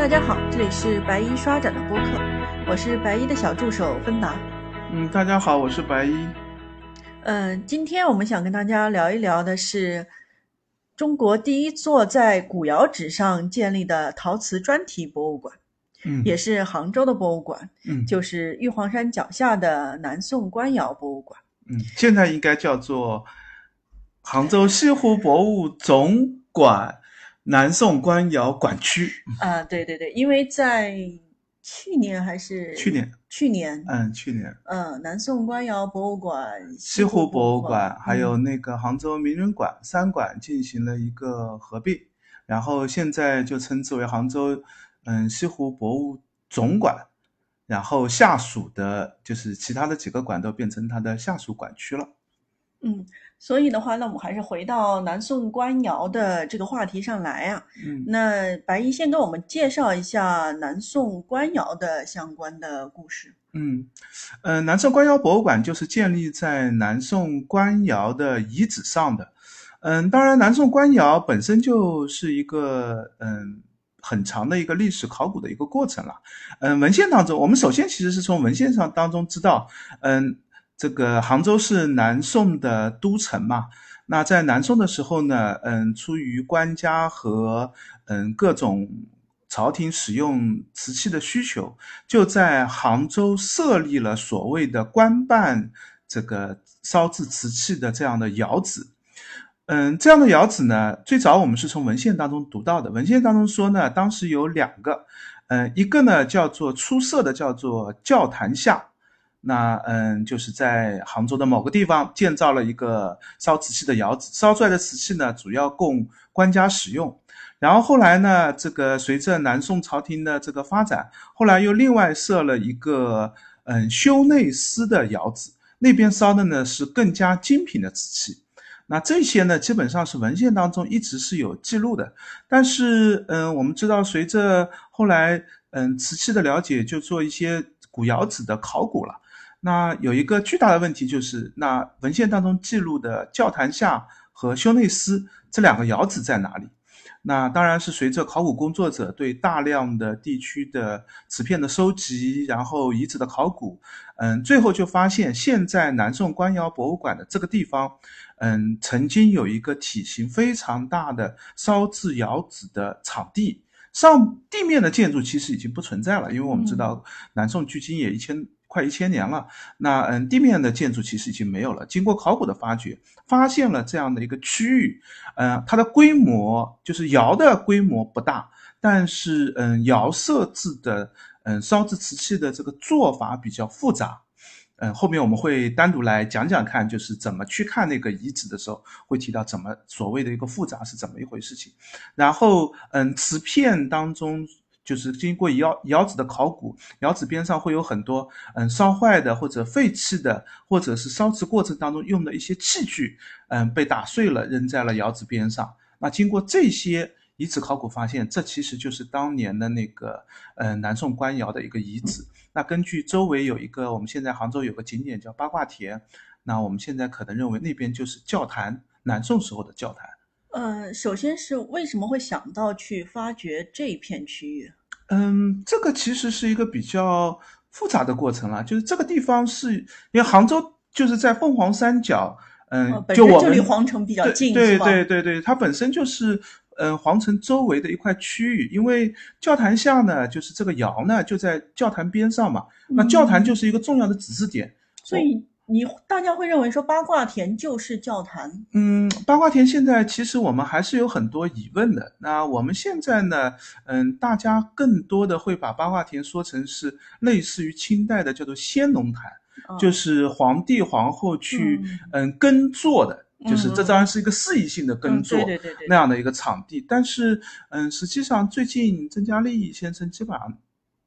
大家好，这里是白衣刷展的播客，我是白衣的小助手芬达。嗯，大家好，我是白衣。嗯，今天我们想跟大家聊一聊的是中国第一座在古窑址上建立的陶瓷专题博物馆，嗯，也是杭州的博物馆，嗯就是玉皇山脚下的南宋官窑博物馆。嗯，现在应该叫做杭州西湖博物总馆南宋官窑馆区。啊，对对对，因为在去年还是去年，去年，嗯，去年。嗯，南宋官窑博物馆、西湖博物馆还有嗯那个杭州名人馆三馆进行了一个合并，然后现在就称之为杭州嗯西湖博物总馆，然后下属的就是其他的几个馆都变成它的下属馆区了。嗯，所以的话，那我们还是回到南宋官窑的这个话题上来啊。嗯那白衣先跟我们介绍一下南宋官窑的相关的故事。嗯，呃，南宋官窑博物馆就是建立在南宋官窑的遗址上的。嗯，当然，南宋官窑本身就是一个嗯很长的一个历史考古的一个过程了。嗯，文献当中，我们首先其实是从文献上当中知道，嗯，这个杭州是南宋的都城嘛。那在南宋的时候呢，嗯，出于官家和嗯各种朝廷使用瓷器的需求，就在杭州设立了所谓的官办这个烧制瓷器的这样的窑址。嗯，这样的窑址呢，最早我们是从文献当中读到的。文献当中说呢，当时有两个，嗯，一个呢叫做出色的叫做教坛下，那嗯就是在杭州的某个地方建造了一个烧瓷器的窑子，烧出来的瓷器呢主要供官家使用。然后后来呢，这个随着南宋朝廷的这个发展，后来又另外设了一个嗯修内司的窑子，那边烧的呢是更加精品的瓷器。那这些呢，基本上是文献当中一直是有记录的。但是，嗯，我们知道，随着后来嗯瓷器的了解，就做一些古窑址的考古了。那有一个巨大的问题就是，那文献当中记录的教坛下和修内司这两个窑址在哪里？那当然是随着考古工作者对大量的地区的瓷片的收集，然后遗址的考古，嗯，最后就发现现在南宋官窑博物馆的这个地方，嗯，曾经有一个体型非常大的烧制窑址的场地，上地面的建筑其实已经不存在了，因为我们知道南宋距今也一千快一千年了，那嗯，地面的建筑其实已经没有了。经过考古的发掘，发现了这样的一个区域，嗯，它的规模就是窑的规模不大，但是嗯，窑设置的嗯烧制瓷器的这个做法比较复杂。嗯，后面我们会单独来讲讲看，就是怎么去看那个遗址的时候，会提到怎么所谓的一个复杂是怎么一回事情。然后，嗯，瓷片当中就是经过窑窑址的考古，窑址边上会有很多嗯烧坏的或者废弃的，或者是烧瓷过程当中用的一些器具，嗯被打碎了扔在了窑址边上。那经过这些遗址考古发现，这其实就是当年的那个嗯南宋官窑的一个遗址。那根据周围有一个，我们现在杭州有个景点叫八卦田，那我们现在可能认为那边就是教坛，南宋时候的教坛。呃，首先是为什么会想到去发掘这一片区域？嗯，这个其实是一个比较复杂的过程了，就是这个地方是因为杭州就是在凤凰山脚，嗯，就就我们离皇城比较近，对？对对对，它本身就是嗯皇城周围的一块区域，因为教坛下呢，就是这个窑呢就在教坛边上嘛，那教坛嗯就是一个重要的指示点，所以你大家会认为说八卦田就是教坛，嗯，八卦田现在其实我们还是有很多疑问的。那我们现在呢，嗯，大家更多的会把八卦田说成是类似于清代的叫做先农坛，啊就是皇帝皇后去嗯嗯耕作的，就是嗯这当然是一个肆意性的耕嗯作。对对对对，那样的一个场地。但是，嗯，实际上最近曾嘉丽先生基本上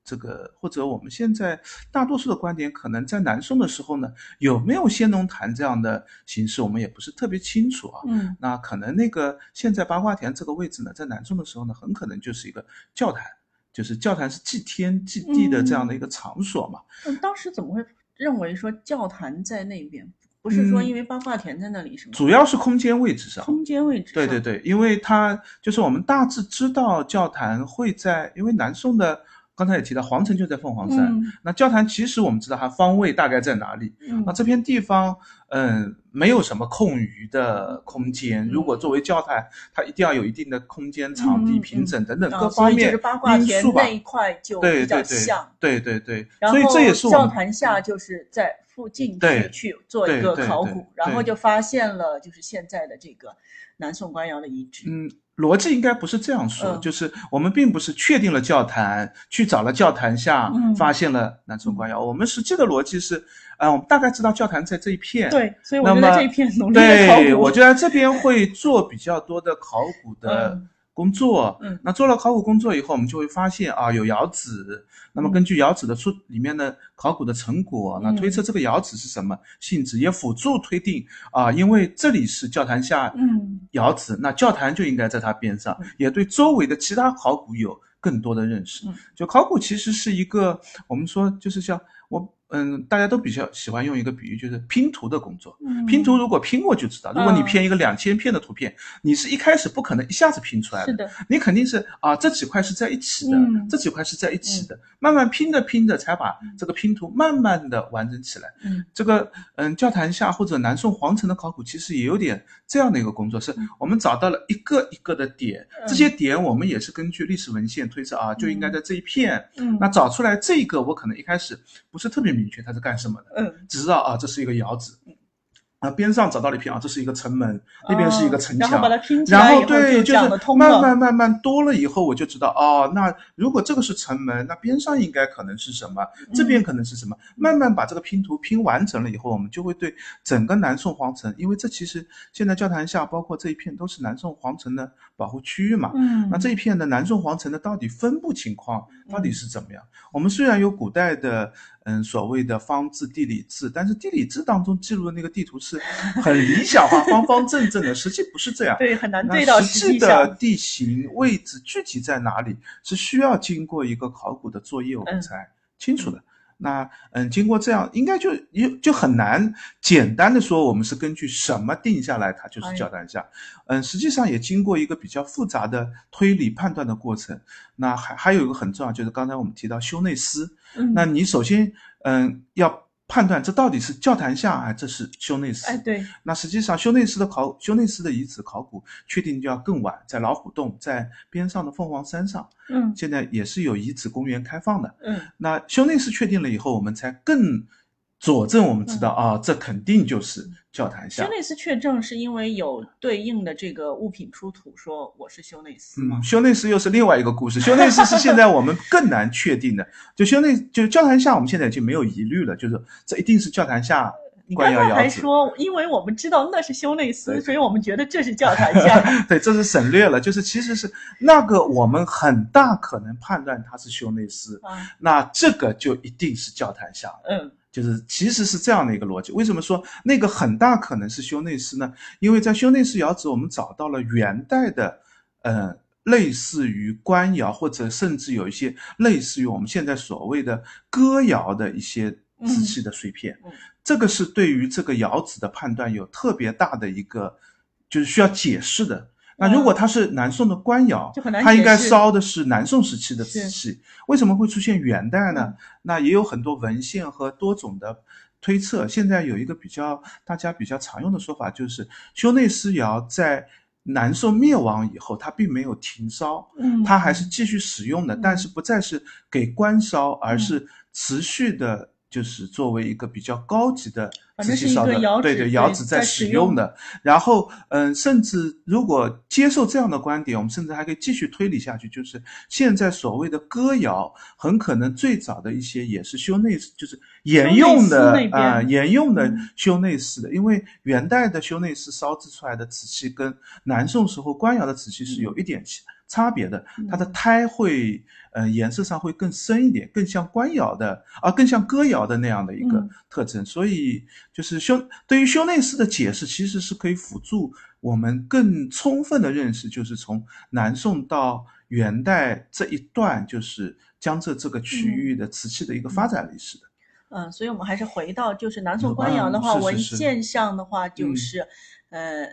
这个，或者我们现在大多数的观点，可能在南宋的时候呢，有没有先农坛这样的形式，我们也不是特别清楚啊。嗯那可能那个现在八卦田这个位置呢，在南宋的时候呢，很可能就是一个教坛，就是教坛是祭天祭地的这样的一个场所嘛。嗯当时怎么会认为说教坛在那边？不是说因为八卦田在那里是吗？主要是空间位置上。空间位置。对对对，因为它就是我们大致知道教坛会在，因为南宋的。刚才也提到皇城就在凤凰山，那教坛其实我们知道它方位大概在哪里。那这片地方，嗯，没有什么空余的空间。如果作为教坛，它一定要有一定的空间、场地、平整等等各方面因素吧。那一块就比较像。对对对，所以这也是教坛下就是在附近去去做一个考古，然后就发现了就是现在的这个南宋官窑的遗址。嗯。逻辑应该不是这样说，就是我们并不是确定了教坛，去找了教坛下，发现了南充官窑。我们实际的逻辑是，啊，我们大概知道教坛在这一片，对，所以我就在这一片努力。对，我就在这边会做比较多的考古的。工作，嗯，那做了考古工作以后，我们就会发现啊，有窑址。那么根据窑址的出里面的考古的成果，那推测这个窑址是什么性质，也辅助推定啊，因为这里是教堂下，嗯，窑址，那教堂就应该在它边上，也对周围的其他考古有更多的认识。就考古其实是一个，我们说就是像我。嗯，大家都比较喜欢用一个比喻，就是拼图的工作。拼图如果拼过就知道，如果你拼一个两千片的图片，你是一开始不可能一下子拼出来的。是的，你肯定是啊，这几块是在一起的，这几块是在一起的，慢慢拼着拼着才把这个拼图慢慢的完整起来。嗯，这个嗯，教坛下或者南宋皇城的考古其实也有点这样的一个工作，是我们找到了一个一个的点，这些点我们也是根据历史文献推测啊，就应该在这一片。嗯，那找出来这个，我可能一开始不是特别明。明确它是干什么的？嗯，只知道啊，这是一个窑址。啊，边上找到了一片啊，这是一个城门，那边是一个城墙，然后把它拼起来然后对，就是慢慢慢慢多了以后，我就知道哦，那如果这个是城门，那边上应该可能是什么？这边可能是什么？慢慢把这个拼图拼完成了以后，我们就会对整个南宋皇城，因为这其实现在教坛下包括这一片都是南宋皇城的保护区域嘛。嗯，那这一片的南宋皇城的到底分布情况到底是怎么样？我们虽然有古代的。嗯，所谓的方志、地理志，但是地理志当中记录的那个地图是很理想化、方方正正的，实际不是这样。对，很难对到实际的地形位置具体在哪里，是需要经过一个考古的作业我们才清楚的。那嗯，经过这样，应该就也就很难简单的说我们是根据什么定下来，它就是教坛下。嗯，实际上也经过一个比较复杂的推理判断的过程。那还还有一个很重要，就是刚才我们提到修内斯。嗯，那你首先嗯要。判断这到底是教堂下还这是修内斯？哎，对。那实际上修内斯的考修内斯的遗址考古确定就要更晚，在老虎洞，在边上的凤凰山上。嗯，现在也是有遗址公园开放的。嗯，那修内斯确定了以后，我们才更。佐证我们知道啊，这肯定就是教坛下。修内斯确证是因为有对应的这个物品出土，说我是修内斯吗？修内斯又是另外一个故事。修内斯是现在我们更难确定的。就修内，就教坛下，我们现在已经没有疑虑了，就是这一定是教坛下。你刚刚还说，因为我们知道那是修内斯，所以我们觉得这是教堂下。对，这是省略了，就是其实是那个我们很大可能判断它是修内斯，那这个就一定是教堂下。嗯。就是其实是这样的一个逻辑，为什么说那个很大可能是修内司呢？因为在修内司窑址，我们找到了元代的，呃，类似于官窑或者甚至有一些类似于我们现在所谓的歌窑的一些瓷器的碎片，这个是对于这个窑址的判断有特别大的一个，就是需要解释的。那如果它是南宋的官窑，它应该烧的是南宋时期的瓷器，为什么会出现元代呢？那也有很多文献和多种的推测。现在有一个比较大家比较常用的说法，就是修内司窑在南宋灭亡以后，它并没有停烧，嗯，它还是继续使用的，但是不再是给官烧，而是持续的。就是作为一个比较高级的瓷器烧的，对对，窑址在使用的。然后，嗯，甚至如果接受这样的观点，我们甚至还可以继续推理下去，就是现在所谓的歌窑，很可能最早的一些也是修内，就是沿用的啊，沿用的修内饰的。因为元代的修内饰烧制出来的瓷器，跟南宋时候官窑的瓷器是有一点差别的，它的胎会。呃，颜色上会更深一点，更像官窑的，啊，更像哥窑的那样的一个特征。所以，就是修对于修内饰的解释，其实是可以辅助我们更充分的认识，就是从南宋到元代这一段，就是江浙这个区域的瓷器的一个发展历史的。嗯，所以我们还是回到就是南宋嗯官窑的话，文是是是献上的话就嗯是，呃，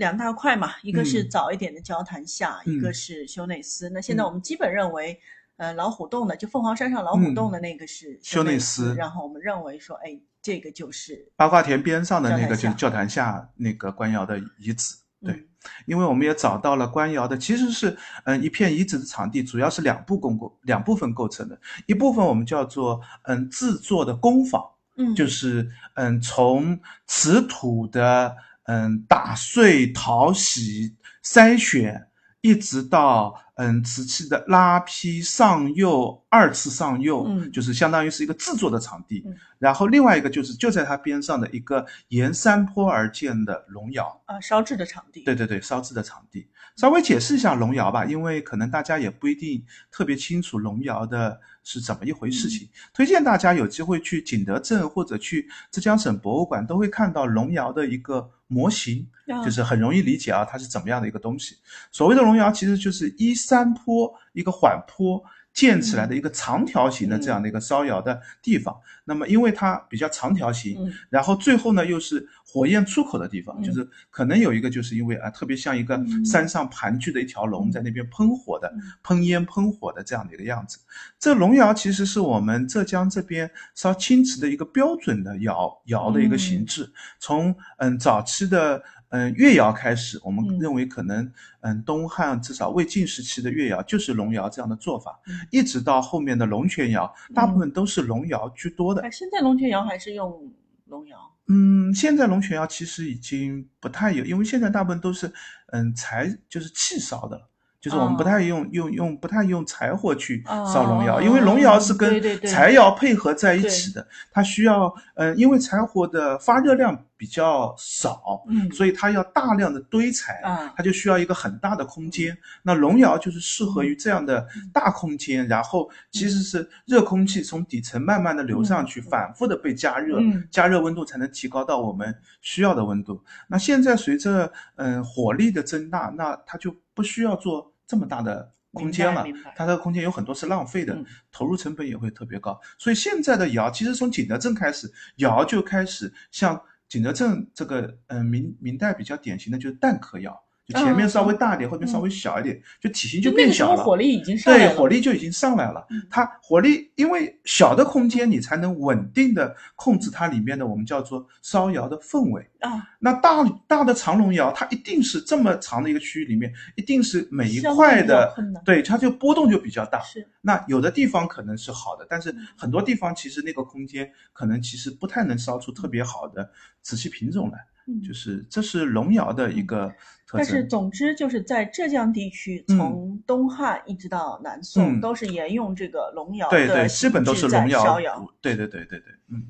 两大块嘛，一个是嗯。早一点的交坛下，一个嗯。是修内司。那现在嗯我们基本认为，呃，老虎洞的就凤凰山上老虎洞的那个是嗯修内内司然后我们认为说，哎，这个就是。八卦田边上的那个就是教坛下那个官窑的遗址。对嗯。因为我们也找到了官窑的，其实是嗯一片遗址的场地，主要是两部共构两部分构成的，一部分我们叫做嗯制作的工坊，嗯，就是嗯从瓷土的嗯打碎、淘洗、筛选，一直到嗯瓷器的拉坯、上釉、二次上釉，嗯就是相当于是一个制作的场地。嗯然后另外一个就是就在它边上的一个沿山坡而建的龙窑。啊烧制的场地。对对对，烧制的场地。稍微解释一下龙窑吧，因为可能大家也不一定特别清楚龙窑的是怎么一回事情。推荐大家有机会去景德镇或者去浙江省博物馆，都会看到龙窑的一个模型，啊就是很容易理解啊，它是怎么样的一个东西。所谓的龙窑，其实就是依山坡一个缓坡。建起来的一个长条形的这样的一个烧窑的地方，那么因为它比较长条形，嗯。然后最后呢又是火焰出口的地方，嗯。就是可能有一个就是因为啊，特别像一个嗯。山上盘踞的一条龙嗯。在那边喷火的、嗯。喷烟喷火的这样的一个样子。这龙窑其实是我们浙江这边烧青瓷的一个标准的窑窑的一个形制，从嗯早期的。嗯，越窑开始，我们嗯认为可能，嗯，东汉至少魏晋时期的越窑就是龙窑这样的做法，嗯一直到后面的龙泉窑，大部分都是龙窑居多的。哎，现在龙泉窑还是用龙窑。嗯，现在龙泉窑其实已经不太有，因为现在大部分都是嗯柴，就是气烧的了。就是我们不哦太用、用用不太用柴火去哦烧龙窑，因为龙窑是跟柴窑配合在一起的，它需要嗯，因为柴火的发热量比较少，嗯所以它要大量的堆柴，啊它就需要一个很大的空间。那龙窑就是适合于这样的大空间，然后其实是热空气从底层慢慢的流上去，嗯反复的被加热，嗯加热温度才能提高到我们需要的温度。那现在随着嗯火力的增大，那它就不需要做这么大的空间了它的空间有很多是浪费的嗯，投入成本也会特别高。所以现在的窑，其实从景德镇开始，窑就开始像景德镇这个嗯明明代比较典型的就是蛋壳窑。就前面稍微大一点，后面稍微小一点，就体型就变小了。候火力已经上来对，火力就已经上来了嗯。它火力，因为小的空间你才能稳定的控制它里面的我们叫做烧窑的氛围。啊，那大大的长龙窑，它一定是这么长的一个区域里面，一定是每一块的，对，它就波动就比较大。是那有的地方可能是好的，但嗯是很多地方其实那个空间可能其实不太能烧出特别好的瓷器品种来，嗯就是这是龙窑的一个特但是。总之就是在浙江地区，嗯从东汉一直到南宋，嗯都是沿用这个龙窑的对对，基本都是龙窑。对对对对对，嗯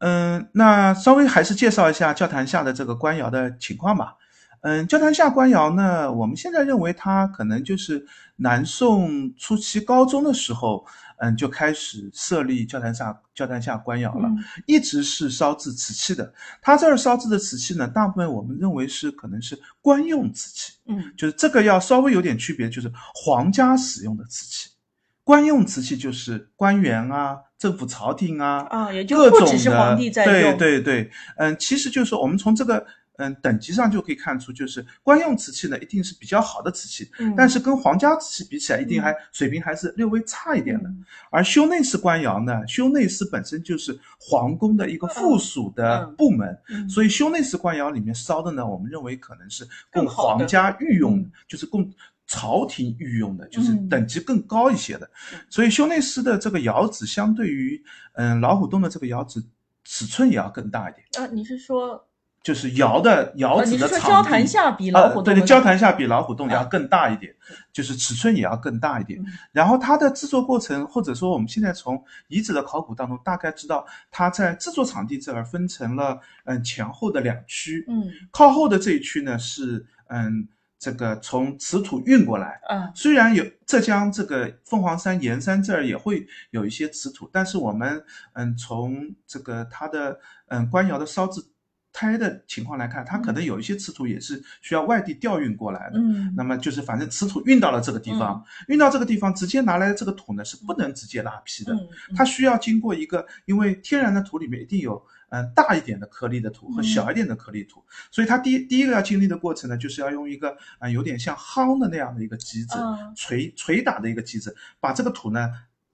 嗯，那稍微还是介绍一下教坛下的这个官窑的情况吧。嗯，教坛下官窑呢，我们现在认为它可能就是南宋初期高中的时候，嗯，就开始设立教坛下教坛下官窑了。嗯一直是烧制瓷器的。它这儿烧制的瓷器呢，大部分我们认为是可能是官用瓷器，嗯就是这个要稍微有点区别，就是皇家使用的瓷器。官用瓷器就是官员啊、政府朝廷啊，啊，也就各种不只是的皇帝在对用，对对，嗯，其实就是说我们从这个嗯等级上就可以看出，就是官用瓷器呢一定是比较好的瓷器，嗯，但是跟皇家瓷器比起来，一定嗯还水平还是略微差一点的。嗯而修内司官窑呢，修内司本身就是皇宫的一个附属的嗯部门，嗯所以修内司官窑里面烧的呢，我们认为可能是供皇家御用的嗯，就是供朝廷御用的，就是嗯等级更高一些的。嗯所以修内司的这个窑址相对于嗯老虎洞的这个窑址尺寸也要更大一点，啊，你是说，就是窑的窑呃，址的场地。交坛下比老虎洞呃、对对，交坛下比老虎洞要啊更大一点，就是尺寸也要更大一点。嗯然后它的制作过程，或者说我们现在从遗址的考古当中大概知道，它在制作场地这儿分成了嗯前后的两区，嗯靠后的这一区呢是嗯这个从瓷土运过来，啊虽然有浙江这个凤凰山盐山这儿也会有一些瓷土，但是我们嗯从这个它的嗯官窑的烧制胎的情况来看，它可能有一些瓷土也是需要外地调运过来的。嗯。那么就是反正瓷土运到了这个地方，运到这个地方直接拿来的这个土呢是不能直接拉坯的，嗯。它需要经过一个，因为天然的土里面一定有嗯、呃大一点的颗粒的土和嗯。小一点的颗粒土，所以它第一第一个要经历的过程呢，就是要用一个啊、呃有点像夯的那样的一个机子，啊捶捶打的一个机子，把这个土呢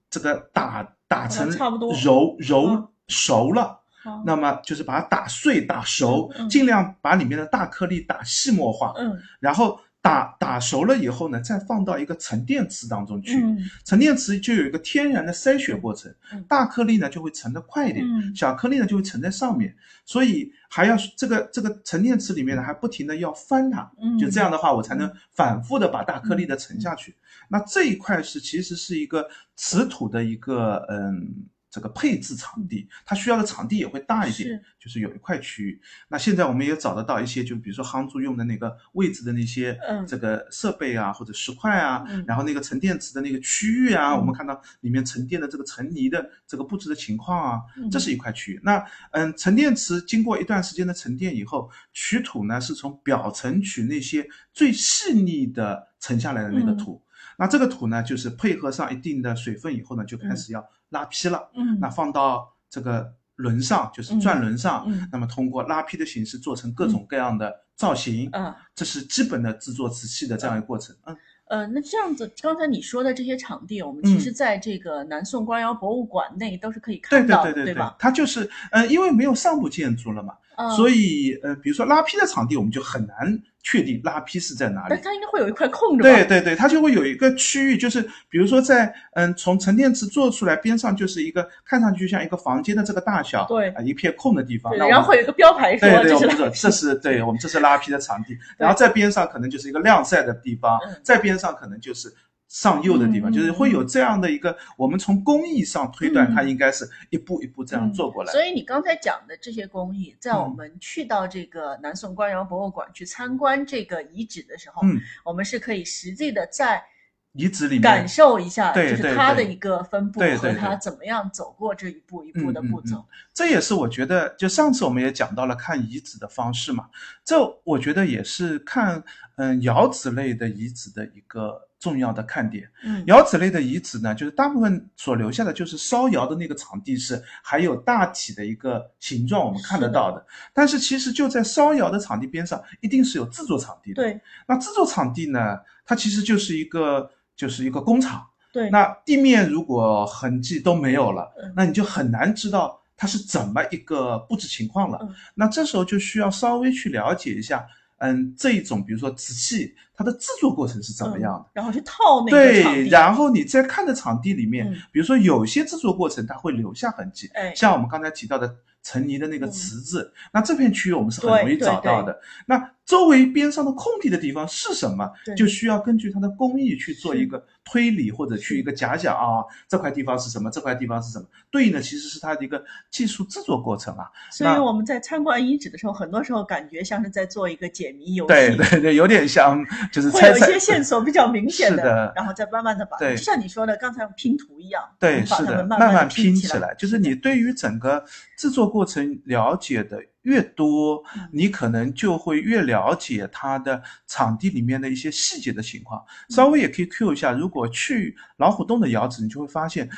这个打打成差不多揉揉嗯。熟了。好那么就是把它打碎、打熟，尽量把里面的大颗粒打细末化，嗯。然后打打熟了以后呢，再放到一个沉淀池当中去。嗯。沉淀池就有一个天然的筛选过程嗯，大颗粒呢就会沉得快一点，嗯。小颗粒呢就会沉在上面，所以还要这个这个沉淀池里面呢还不停的要翻它，嗯，就这样的话我才能反复的把大颗粒的沉下去。那这一块是其实是一个瓷土的一个嗯。这个配置场地，它需要的场地也会大一点是，就是有一块区域。那现在我们也找得到一些，就比如说夯筑用的那个位置的那些嗯这个设备啊，或者石块啊，嗯然后那个沉淀池的那个区域啊，嗯我们看到里面沉淀的这个沉泥的这个布置的情况啊，嗯这是一块区域。那嗯，沉淀池经过一段时间的沉淀以后，取土呢是从表层取那些最细腻的沉下来的那个嗯土。那这个土呢，就是配合上一定的水分以后呢，就开始要拉坯了。嗯那放到这个轮上，就是转轮上，嗯那么通过拉坯的形式做成各种各样的造型。嗯这是基本的制作瓷器的这样一个过程。嗯，呃，那这样子，刚才你说的这些场地，我们嗯其实在这个南宋官窑博物馆内都是可以看到的，对对对吧？它就是呃，因为没有上部建筑了嘛，嗯，所以，以呃，比如说拉坯的场地，我们就很难确定拉坯是在哪里但。它应该会有一块空着？对对对，它就会有一个区域，就是比如说在嗯，从沉淀池做出来，边上就是一个看上去像一个房间的这个大小，对啊、一片空的地方。然后会有一个标牌说对对，这是对我们这是拉坯的场地，然后在边上可能就是一个晾晒的地方嗯，在边上可能就是上釉的地方，嗯就是会有这样的一个，我们从工艺上推断，嗯它应该是一步一步这样做过来。所以你刚才讲的这些工艺，在我嗯们去到这个南宋官窑博物馆去参观这个遗址的时候，嗯，我们是可以实际的在遗址里面感受一下，就是它的一个分布和它怎么样走过这一步一步的步骤。这也是我觉得，就上次我们也讲到了看遗址的方式嘛，这我觉得也是看嗯窑址类的遗址的一个重要的看点。嗯，窑址类的遗址呢，就是大部分所留下的就是烧窑的那个场地是还有大体的一个形状，我们看得到的。但是其实就在烧窑的场地边上，一定是有制作场地的。，对那制作场地呢，它其实就是一个就是一个工厂。对，那地面如果痕迹都没有了嗯，那你就很难知道它是怎么一个布置情况了嗯。那这时候就需要稍微去了解一下，嗯，这一种比如说瓷器，它的制作过程是怎么样的。嗯然后去套那个对，然后你在看的场地里面，嗯比如说有些制作过程它会留下痕迹，哎，像我们刚才提到的陈泥的那个嗯瓷质，那这片区域我们是很容易找到的。那周围边上的空地的地方是什么，就需要根据它的工艺去做一个推理或者去一个假想啊，这块地方是什么，这块地方是什么，对应的其实是它的一个技术制作过程啊。所以我们在参观遗址的时候，很多时候感觉像是在做一个解谜游戏，对对对，有点像 就是会有一些线索比较明显是的然后再慢慢的把，就像你说的，刚才拼图一样，对，把是的，它们慢慢拼起来，就是你对于整个制作过程了解的越多，嗯你可能就会越了解它的场地里面的一些细节的情况。嗯稍微也可以 Q 一下，如果去老虎洞的窑址，你就会发现，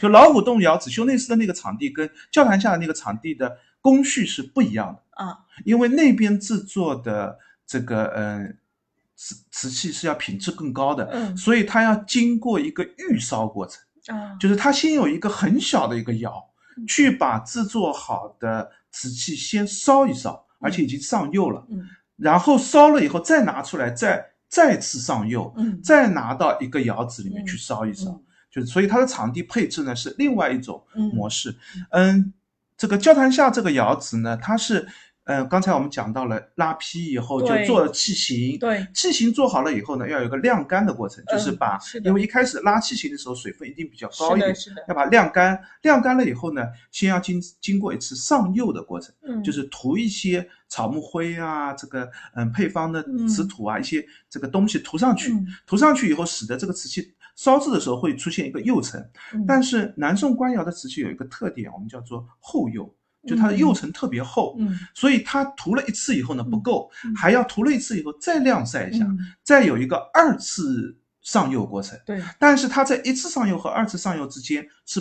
就老虎洞窑址修内饰的那个场地跟教堂下的那个场地的工序是不一样的。啊，因为那边制作的这个嗯瓷瓷器是要品质更高的，嗯所以它要经过一个预烧过程。啊，就是它先有一个很小的一个窑嗯，去把制作好的瓷器先烧一烧，而且已经上釉了，嗯然后烧了以后再拿出来，再再次上釉，嗯，再拿到一个窑子里面嗯去烧一烧。嗯就是所以它的场地配置呢是另外一种嗯模式。嗯，这个教坛下这个窑子呢，它是。呃，刚才我们讲到了拉坯以后就做了器型，对，器型做好了以后呢，要有一个晾干的过程，就是嗯把，是因为一开始拉器型的时候水分一定比较高一点是的，，要把它晾干，晾干了以后呢，先要经经过一次上釉的过程，嗯，就是涂一些草木灰啊，这个嗯配方的嗯瓷土啊，一些这个东西涂上去，嗯涂上去以后，使得这个瓷器烧制的时候会出现一个釉层。嗯但是南宋官窑的瓷器有一个特点，我们叫做后釉，就它的嗯。釉层特别厚，嗯。所以它涂了一次以后呢不够，嗯。还要涂了一次以后再晾晒一下，嗯，再有一个二次上釉过程。对，但是它在一次上釉和二次上釉之间是，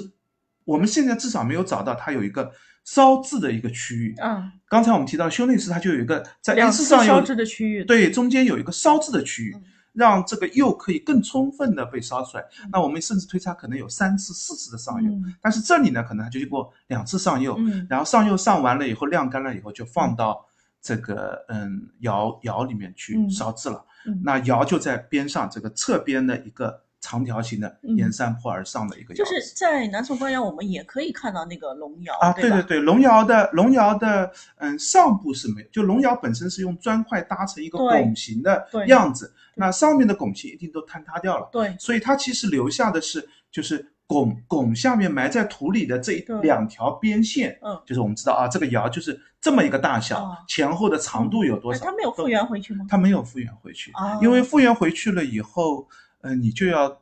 我们现在至少没有找到它有一个烧制的一个区域。啊，刚才我们提到修内饰，它就有一个在一两次上釉次烧制的区域，对中间有一个烧制的区域嗯，让这个釉可以更充分的被烧出来。嗯。那我们甚至推测可能有三次、四次的上釉，嗯。但是这里呢，可能它就经过两次上釉，嗯。然后上釉上完了以后晾干了以后，就放到这个嗯窑窑里面去嗯。烧制了。嗯。那窑就在边上这个侧边的一个长条形的嗯沿山坡而上的一个窑就。是在南宋官窑，我们也可以看到那个龙窑啊，对对对对，龙窑的龙窑的嗯上部是没有，就龙窑本身是用砖块搭成一个拱形的对样子，那上面的拱形一定都坍塌掉了，对，所以它其实留下的是就是拱拱下面埋在土里的这一两条边线，嗯，就是我们知道啊，这个窑就是这么一个大小，哦前后的长度有多哎，少？它没有复原回去吗？它没有复原回去，哦因为复原回去了以后，呃，你就要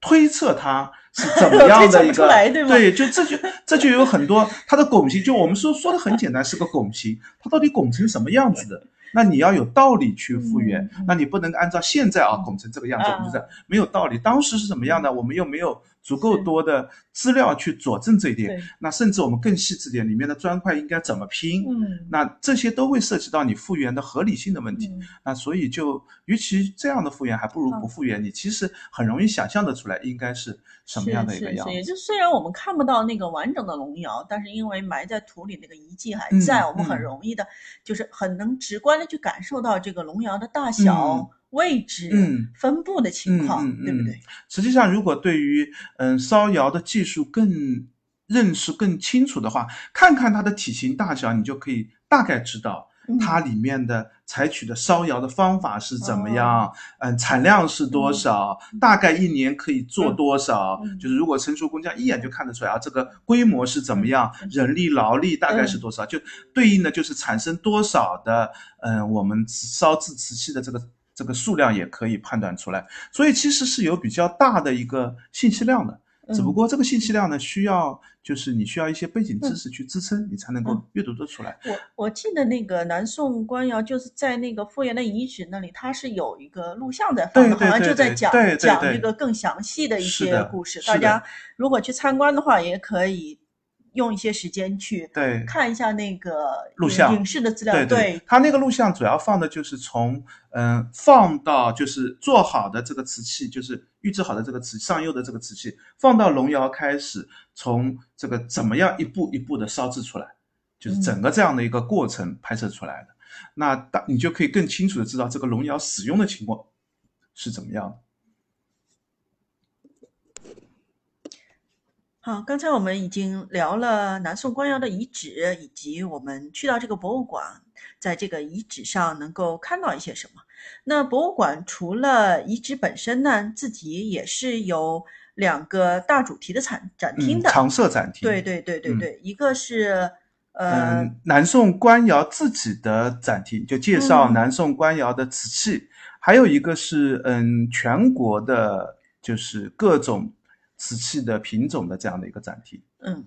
推测它是怎么 样的一个，对就这就这就有很多它的拱形，就我们说说的很简单，是个拱形，它到底拱成什么样子的？那你要有道理去复原，那你不能按照现在啊嗯拱成这个样子，啊我们就这样没有道理。当时是怎么样的？我们又没有足够多的资料去佐证这一点。那甚至我们更细致点，里面的砖块应该怎么拼？嗯，那这些都会涉及到你复原的合理性的问题。嗯那所以就，与其这样的复原，还不如不复原。你其实很容易想象得出来，应该是什么样的一个样是是是，也子。就虽然我们看不到那个完整的龙窑，但是因为埋在土里那个遗迹还嗯在，我们很嗯容易的，就是很能直观的去感受到这个龙窑的大小、嗯位置、嗯。分布的情况，嗯嗯对不对？实际上，如果对于嗯烧窑的技术更认识更清楚的话，看看它的体型大小，你就可以大概知道嗯。它里面的采取的烧窑的方法是怎么哦。样，嗯，产量是多少，大概一年可以做多少，嗯就是如果成熟工匠一眼就看得出来啊，这个规模是怎么样，嗯人力劳力大概是多少，就对应的就是产生多少的，嗯，我们烧制瓷器的这个。这个数量也可以判断出来，所以其实是有比较大的一个信息量的，只不嗯过这个信息量呢，需要就是你需要一些背景知识去支撑，你才能够嗯阅读得出来。我我记得那个南宋官窑就是在那个复原的遗址那里，它是有一个录像在放的，好像就在讲讲这个更详细的一些故事。大家如果去参观的话，也可以用一些时间去对看一下那个录像影视的资料。对对，它那个录像主要放的就是从嗯、放到就是做好的这个瓷器，就是预制好的这个瓷上釉的这个瓷器，放到龙窑开始，从这个怎么样一步一步的烧制出来，就是整个这样的一个过程拍摄出来的。那大你就可以更清楚的知道这个龙窑使用的情况是怎么样的。好，刚才我们已经聊了南宋官窑的遗址，以及我们去到这个博物馆，在这个遗址上能够看到一些什么。那博物馆除了遗址本身呢，自己也是有两个大主题的展展厅嗯，的。常设展厅。对对对对嗯对，一个是呃嗯，南宋官窑自己的展厅，就介绍嗯南宋官窑的瓷器，还有一个是嗯全国的，就是各种瓷器的品种的这样的一个展厅。嗯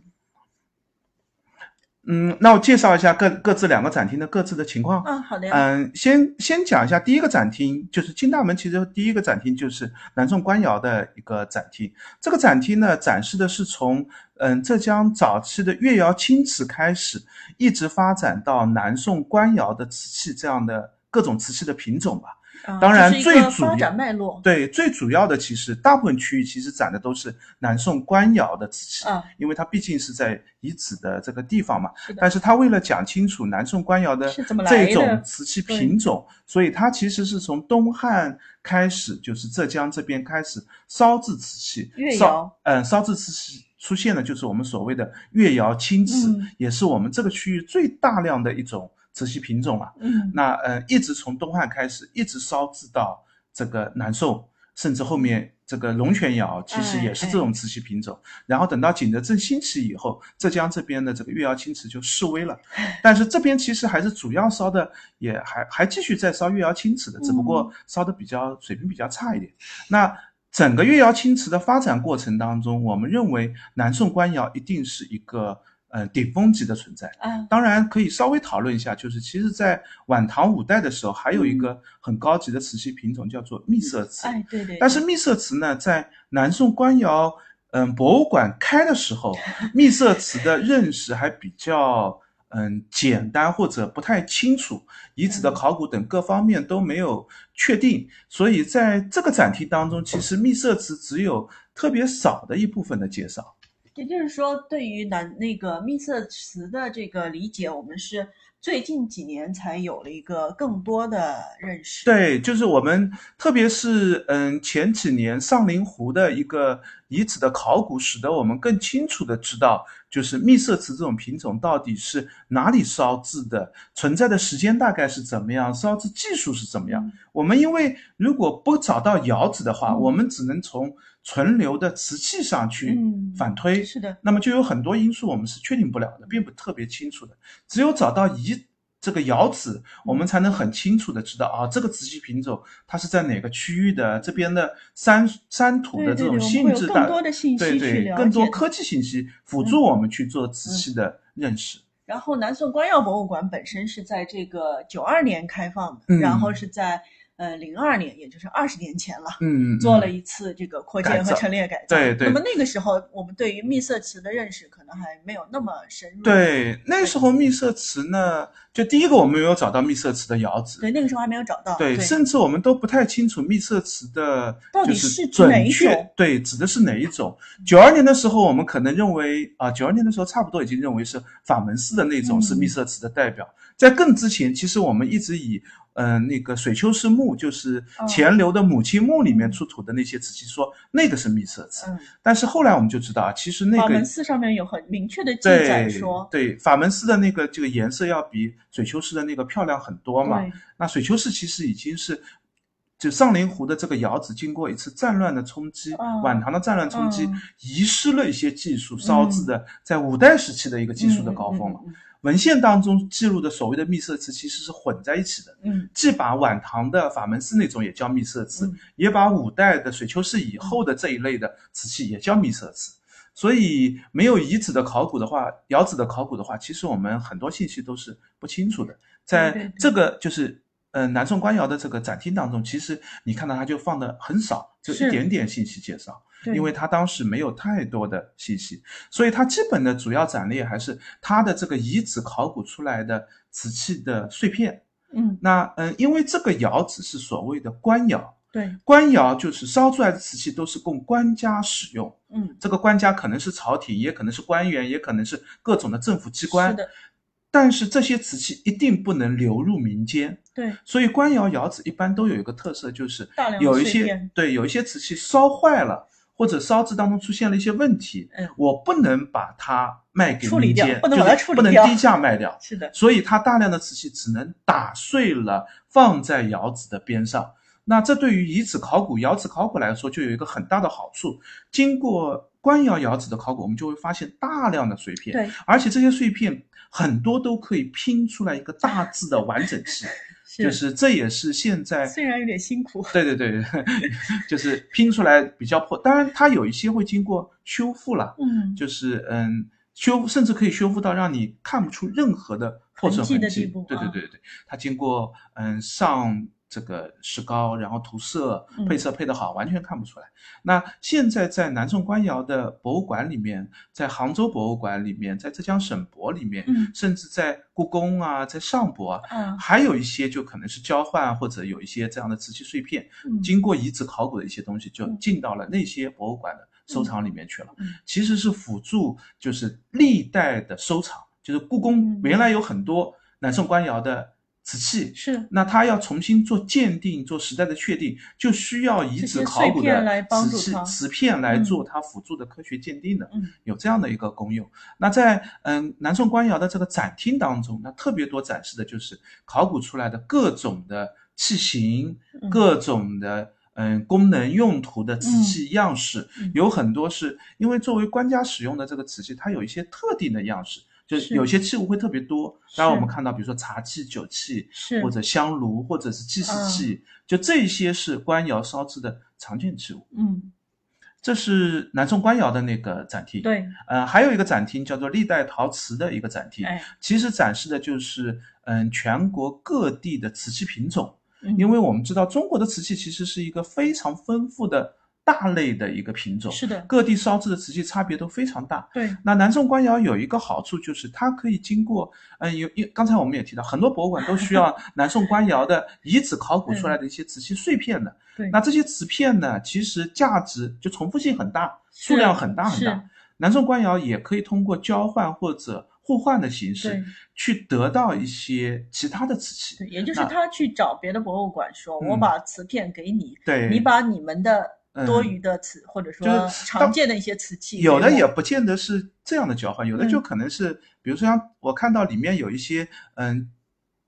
嗯，那我介绍一下各各自两个展厅的各自的情况。嗯好的呀，嗯，先先讲一下第一个展厅，就是金大门。其实第一个展厅就是南宋官窑的一个展厅。这个展厅呢，展示的是从嗯浙江早期的越窑青瓷开始，一直发展到南宋官窑的瓷器这样的各种瓷器的品种吧。啊当然最主要展脉络对，最主要的其实大部分区域其实展的都是南宋官窑的瓷器，啊，因为它毕竟是在遗址的这个地方嘛。是但是它为了讲清楚南宋官窑的这种瓷器品种，所以它其实是从东汉开始，就是浙江这边开始烧制瓷器，烧嗯烧制瓷器出现的就是我们所谓的越窑青瓷，嗯也是我们这个区域最大量的一种瓷器品种啊。嗯那呃，一直从东汉开始，一直烧制到这个南宋，甚至后面这个龙泉窑，其实也是这种瓷器品种。然后等到景德镇兴起以后，浙江这边的这个越窑青瓷就式微了，但是这边其实还是主要烧的，也还还继续在烧越窑青瓷的，只不过烧的比较水平比较差一点。那整个越窑青瓷的发展过程当中，我们认为南宋官窑一定是一个呃顶峰级的存在。啊，当然可以稍微讨论一下，就是其实，在晚唐五代的时候，还有一个很高级的瓷器品种叫做秘色瓷。哎，对对，但是秘色瓷呢，在南宋官窑嗯博物馆开的时候，秘色瓷的认识还比较嗯简单或者不太清楚，遗址的考古等各方面都没有确定，所以在这个展厅当中，其实秘色瓷只有特别少的一部分的介绍。也就是说，对于南那个秘色瓷的这个理解，我们是最近几年才有了一个更多的认识。对，就是我们，特别是嗯前几年上林湖的一个遗址的考古，使得我们更清楚的知道，就是秘色瓷这种品种到底是哪里烧制的，存在的时间大概是怎么样，烧制技术是怎么样。我们因为如果不找到窑址的话，嗯我们只能从存留的瓷器上去嗯反推。是的，那么就有很多因素我们是确定不了的，并不特别清楚的。只有找到遗这个窑址，我们才能很清楚的知道啊，这个瓷器品种它是在哪个区域的，这边的山山土的这种性质的信息去对对，更多科技信息辅助我们去做瓷器的认识。然后南宋官窑博物馆本身是在这个九二年开放的，嗯然后是在呃零二年，也就是二十年前了。嗯，做了嗯一次这个扩建和陈列改造。对对那么那个时候，我们对于密色瓷的认识可能还没有那么深入。对那时候密色瓷呢，就第一个我们没有找到密色瓷的窑址，对，那个时候还没有找到。对，对，甚至我们都不太清楚密色瓷的到底是是指哪一准确种，对，指的是哪一种？九二年的时候，我们可能认为啊，九、二年的时候差不多已经认为是法门寺的那种嗯是密色瓷的代表。在更之前，其实我们一直以嗯、呃那个水丘寺墓，就是哦钱流的母亲墓里面出土的那些瓷器，说那个是秘色瓷。嗯，但是后来我们就知道啊，其实那个法门寺上面有很明确的记载对说，对，法门寺的那个这个颜色要比水丘寺的那个漂亮很多嘛。那水丘寺其实已经是，就上林湖的这个窑址经过一次战乱的冲击，嗯晚唐的战乱冲击，嗯遗失了一些技术，烧制的在五代时期的一个技术的高峰了。嗯文献当中记录的所谓的秘色瓷其实是混在一起的，嗯既把晚唐的法门寺那种也叫秘色瓷，嗯也把五代的水丘寺以后的这一类的瓷器也叫秘色瓷。所以没有遗址的考古的话，窑址的考古的话，其实我们很多信息都是不清楚的。在这个就是呃南宋官窑的这个展厅当中，其实你看到它就放的很少，就一点点信息介绍。对因为它当时没有太多的信息，所以它基本的主要展列还是它的这个遗址考古出来的瓷器的碎片。嗯，那嗯、呃因为这个窑址是所谓的官窑，对，官窑就是烧出来的瓷器都是供官家使用。嗯，这个官家可能是朝廷，也可能是官员，也可能是各种的政府机关。是的，但是这些瓷器一定不能流入民间，对，所以官窑窑址一般都有一个特色，就是有一些对有一些瓷器烧坏了，或者烧制当中出现了一些问题，嗯我不能把它卖给处理掉民间，不能把它就是处理掉不能低价卖掉，是的，所以它大量的瓷器只能打碎了放在窑址的边上。那这对于遗址考古、窑址考古来说，就有一个很大的好处。经过官窑窑址的考古，我们就会发现大量的碎片，对，而且这些碎片很多都可以拼出来一个大致的完整性，就是这也是现在虽然有点辛苦，对对对，就是拼出来比较破。当然，它有一些会经过修复了，嗯，就是嗯修，甚至可以修复到让你看不出任何的破损痕迹痕迹。的地步啊对对对对，它经过嗯上这个石膏，然后涂色嗯。配色配得好，完全看不出来。那现在在南宋官窑的博物馆里面，在杭州博物馆里面，在浙江省博里面，嗯甚至在故宫啊，在上博啊，啊，还有一些就可能是交换或者有一些这样的瓷器碎片，嗯。经过遗址考古的一些东西，就嗯。进到了那些博物馆的收藏里面去了。嗯。其实是辅助，就是历代的收藏，就是故宫嗯。原来有很多南宋官窑的瓷器。是那它要重新做鉴定、做时代的确定，就需要遗址考古的瓷器、助瓷片来嗯做它辅助的科学鉴定的。嗯有这样的一个功用。那在嗯南宋官窑的这个展厅当中，那特别多展示的就是考古出来的各种的器型、嗯各种的嗯功能用途的瓷器样式，嗯有很多是因为作为官家使用的这个瓷器，它有一些特定的样式。就是有些器物会特别多，当然我们看到，比如说茶器、酒器，是或者香炉，或者是祭祀器，就这些是官窑烧制的常见器物。嗯，这是南宋官窑的那个展厅。，对，呃，还有一个展厅叫做历代陶瓷的一个展厅，哎，其实展示的就是嗯全国各地的瓷器品种。嗯因为我们知道中国的瓷器其实是一个非常丰富的大类的一个品种，是的，各地烧制的瓷器差别都非常大。对，那南宋官窑有一个好处就是它可以经过，嗯，有有刚才我们也提到，很多博物馆都需要 南宋官窑的遗址考古出来的一些瓷器碎片的。对，那这些瓷片呢，其实价值就重复性很大，数量很大很大。南宋官窑也可以通过交换或者互换的形式去得到一些其他的瓷器。对，也就是他去找别的博物馆说，我嗯把瓷片给你，对，你把你们的多嗯。余的瓷或者说就常见的一些瓷器有的也不见得是这样的交换，有的就嗯。可能是，比如说像我看到里面有一些，嗯，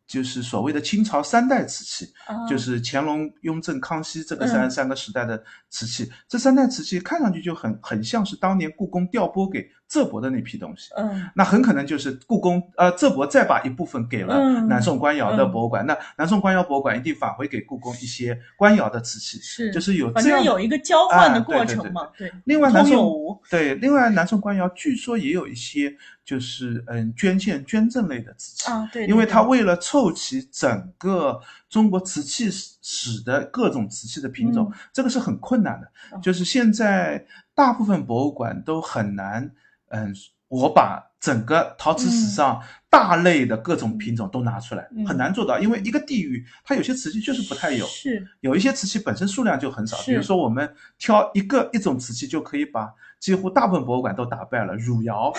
就是所谓的清朝三代瓷器，啊就是乾隆、雍正、康熙这个三、嗯。三个时代的瓷器，这三代瓷器看上去就很很像是当年故宫调拨给浙博的那批东西。嗯。那很可能就是故宫呃浙博再把一部分给了嗯。南宋官窑的嗯。博物馆，那南宋官窑博物馆一定返回给故宫一些官窑的瓷器，是就是有反这样有一个交换的啊对对对过程嘛，对，另外，南宋，对，另外南宋官窑据说也有一些就是嗯捐献捐赠类的瓷器，啊，对，因为对它为了凑齐整个中国瓷器史的各种瓷器的品种，嗯。这个是很困难的。嗯。就是现在大部分博物馆都很难，嗯，我把整个陶瓷史上大类的各种品种都拿出来，嗯。很难做到，因为一个地域它有些瓷器就是不太有。是。有一些瓷器本身数量就很少，比如说我们挑一个一种瓷器就可以把几乎大部分博物馆都打败了。汝窑，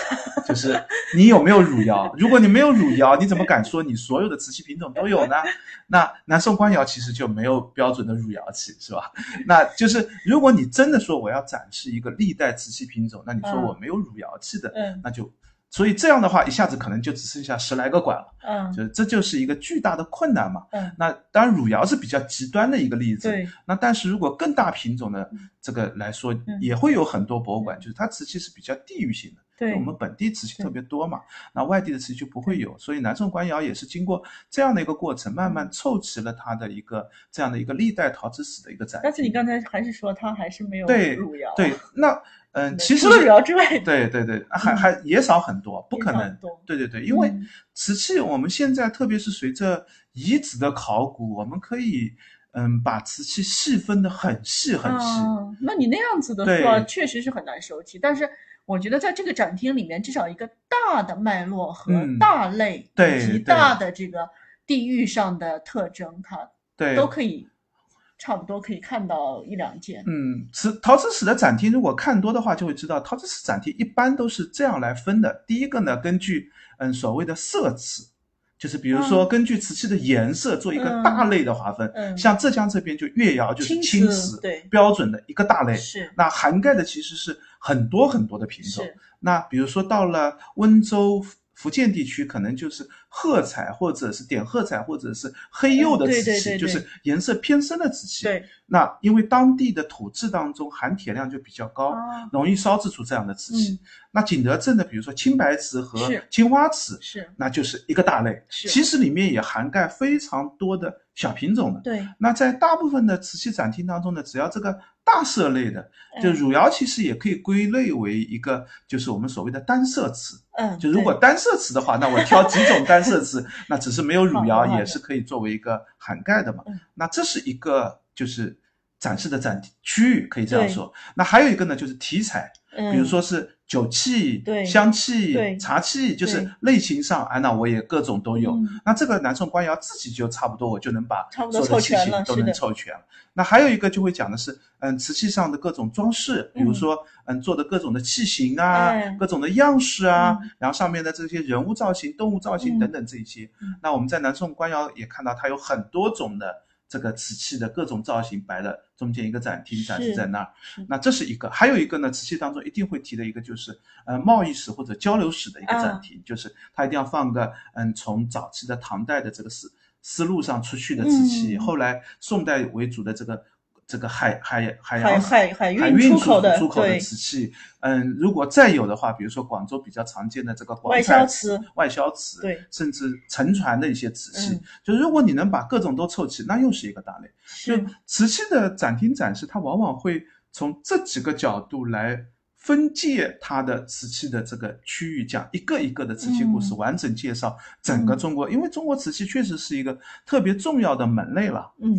就是你有没有汝窑？如果你没有汝窑，你怎么敢说你所有的瓷器品种都有呢？那南宋官窑其实就没有标准的汝窑器，是吧？那就是如果你真的说我要展示一个历代瓷器品种，那你说嗯我没有汝窑器的，嗯那就所以这样的话一下子可能就只剩下十来个馆了。嗯就是这就是一个巨大的困难嘛。嗯，那当然，汝窑是比较极端的一个例子。对，那但是如果更大品种的嗯这个来说，嗯也会有很多博物馆，就是它瓷器是比较地域性的。对我们本地瓷器特别多嘛，那外地的瓷器就不会有，所以南宋官窑也是经过这样的一个过程，慢嗯慢凑齐了它的一个这样的一个历代陶瓷史的一个展。但是你刚才还是说它还是没有对汝窑，对，那嗯，其实除了汝窑之外，对对对，还嗯还也少很多，不可能。对对对，因为嗯瓷器我们现在特别是随着遗址的考古，我们可以嗯把瓷器细分的很细很细。啊，那你那样子的对说，确实是很难收集。但是我觉得在这个展厅里面，至少一个大的脉络和嗯大类以及对对大的这个地域上的特征，它对，都可以差不多可以看到一两件。嗯，瓷陶瓷史的展厅，如果看多的话，就会知道陶瓷史展厅一般都是这样来分的。第一个呢，根据嗯所谓的色瓷，就是比如说嗯根据瓷器的颜色做一个嗯大类的划分。嗯像浙江这边就越窑就是青瓷，对标准的一个大类。是那涵盖的其实是很多很多的品种。那比如说到了温州、福建地区，可能就是褐彩，或者是点褐彩，或者是黑釉的瓷器，就是颜色偏深的瓷器。对那因为当地的土质当中含铁量就比较高，啊，容易烧制出这样的瓷器。嗯那景德镇的，比如说青白瓷和青花瓷，是那就是一个大类。是其实里面也涵盖非常多的小品种的。对，那在大部分的瓷器展厅当中呢，只要这个大色类的，就嗯汝窑其实也可以归类为一个，就是我们所谓的单色瓷。嗯，就如果单色瓷的话，那我挑几种单色瓷，那只是没有汝窑也是可以作为一个涵盖的嘛嗯。那这是一个就是展示的展区域，可以这样说。那还有一个呢，就是题材，嗯比如说是酒器、对香气对、茶器，就是类型上，啊，那我也各种都有。嗯。那这个南宋官窑自己就差不多，我就能把所有的器型都能凑全。了。那还有一个就会讲的是，嗯，瓷器上的各种装饰，比如嗯说，嗯，做的各种的器型啊，哎。各种的样式啊，嗯。然后上面的这些人物造型、动物造型嗯。等等这一些。嗯。那我们在南宋官窑也看到，它有很多种的这个瓷器的各种造型摆了中间一个展厅展示在那儿。那这是一个，还有一个呢，瓷器当中一定会提的一个就是呃贸易史或者交流史的一个啊展厅，就是它一定要放个嗯从早期的唐代的这个丝丝路上出去的瓷器，嗯后来宋代为主的这个这个海海海海洋海海海运运出口的出口的瓷器，嗯，如果再有的话，比如说广州比较常见的这个广外彩销瓷外销瓷，对，甚至沉船的一些瓷器，嗯就如果你能把各种都凑齐，那又是一个大类。就是瓷器的展厅展示，它往往会从这几个角度来分界它的瓷器的这个区域，讲一个一个的瓷器故事，嗯完整介绍整个中国，因为中国瓷器确实是一个特别重要的门类了。嗯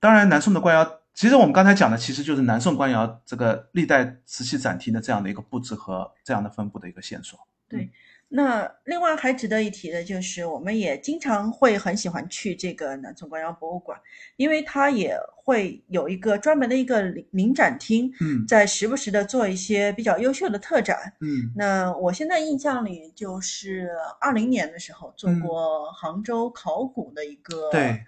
当然，南宋的官窑，其实我们刚才讲的其实就是南宋官窑这个历代瓷器展厅的这样的一个布置和这样的分布的一个线索。对那另外还值得一提的就是，我们也经常会很喜欢去这个南宋官窑博物馆，因为它也会有一个专门的一个临临展厅，嗯在时不时的做一些比较优秀的特展。嗯那我现在印象里就是二零年的时候做嗯过杭州考古的一个，对，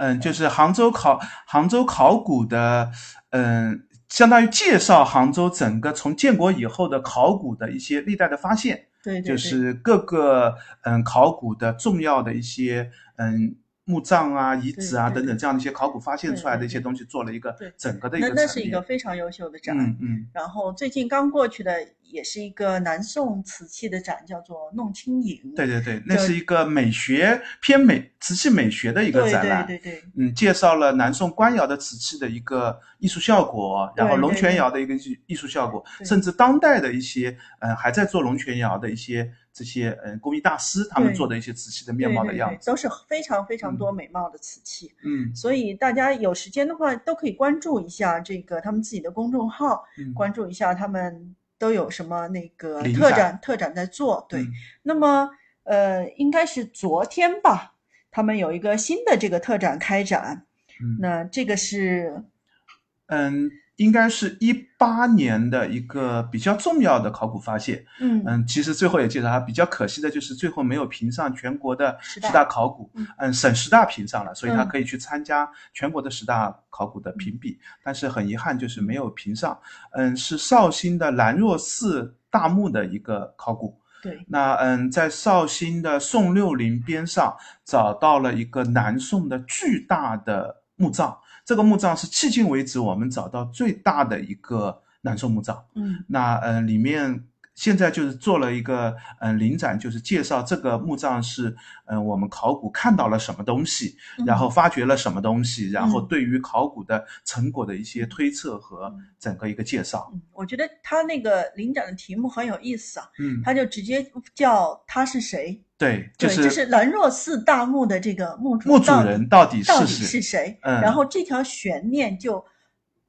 嗯，就是杭州考杭州考古的，嗯，相当于介绍杭州整个从建国以后的考古的一些历代的发现，对对对，就是各个嗯考古的重要的一些嗯墓葬啊、遗址啊对对等等这样的一些考古发现出来的对对一些东西，做了一个对整个的一个陈列那是一个非常优秀的展。嗯嗯然后最近刚过去的也是一个南宋瓷器的展，叫做弄清影。对对对，那是一个美学偏美瓷器美学的一个展览。对对对嗯，介绍了南宋官窑的瓷器的一个艺术效果，然后龙泉窑的一个艺艺术效果，甚至当代的一些嗯还在做龙泉窑的一些这些嗯工艺大师他们做的一些瓷器的面貌的样子。对都是非常非常多美貌的瓷器。嗯所以大家有时间的话，都可以关注一下这个他们自己的公众号，嗯，关注一下他们都有什么那个特展特展在做。对，嗯那么呃，应该是昨天吧，他们有一个新的这个特展开展。嗯那这个是嗯，应该是一八年的一个比较重要的考古发现。嗯嗯，其实最后也介绍，它比较可惜的就是最后没有评上全国的十大考古嗯，嗯，省十大评上了，所以他嗯可以去参加全国的十大考古的评比，但是很遗憾就是没有评上。嗯，是绍兴的兰若寺大墓的一个考古。对，那嗯，在绍兴的宋六陵边上找到了一个南宋的巨大的墓葬，这个墓葬是迄今为止我们找到最大的一个南宋墓葬。嗯那呃，里面现在就是做了一个嗯临展，就是介绍这个墓葬是嗯我们考古看到了什么东西，嗯然后发掘了什么东西，然后嗯对于考古的成果的一些推测和嗯整个一个介绍。嗯，我觉得他那个临展的题目很有意思啊，嗯，他就直接叫他是谁？对，就对，就是兰若寺大墓的这个墓主墓主人到底到底是谁？是谁？嗯然后这条悬念就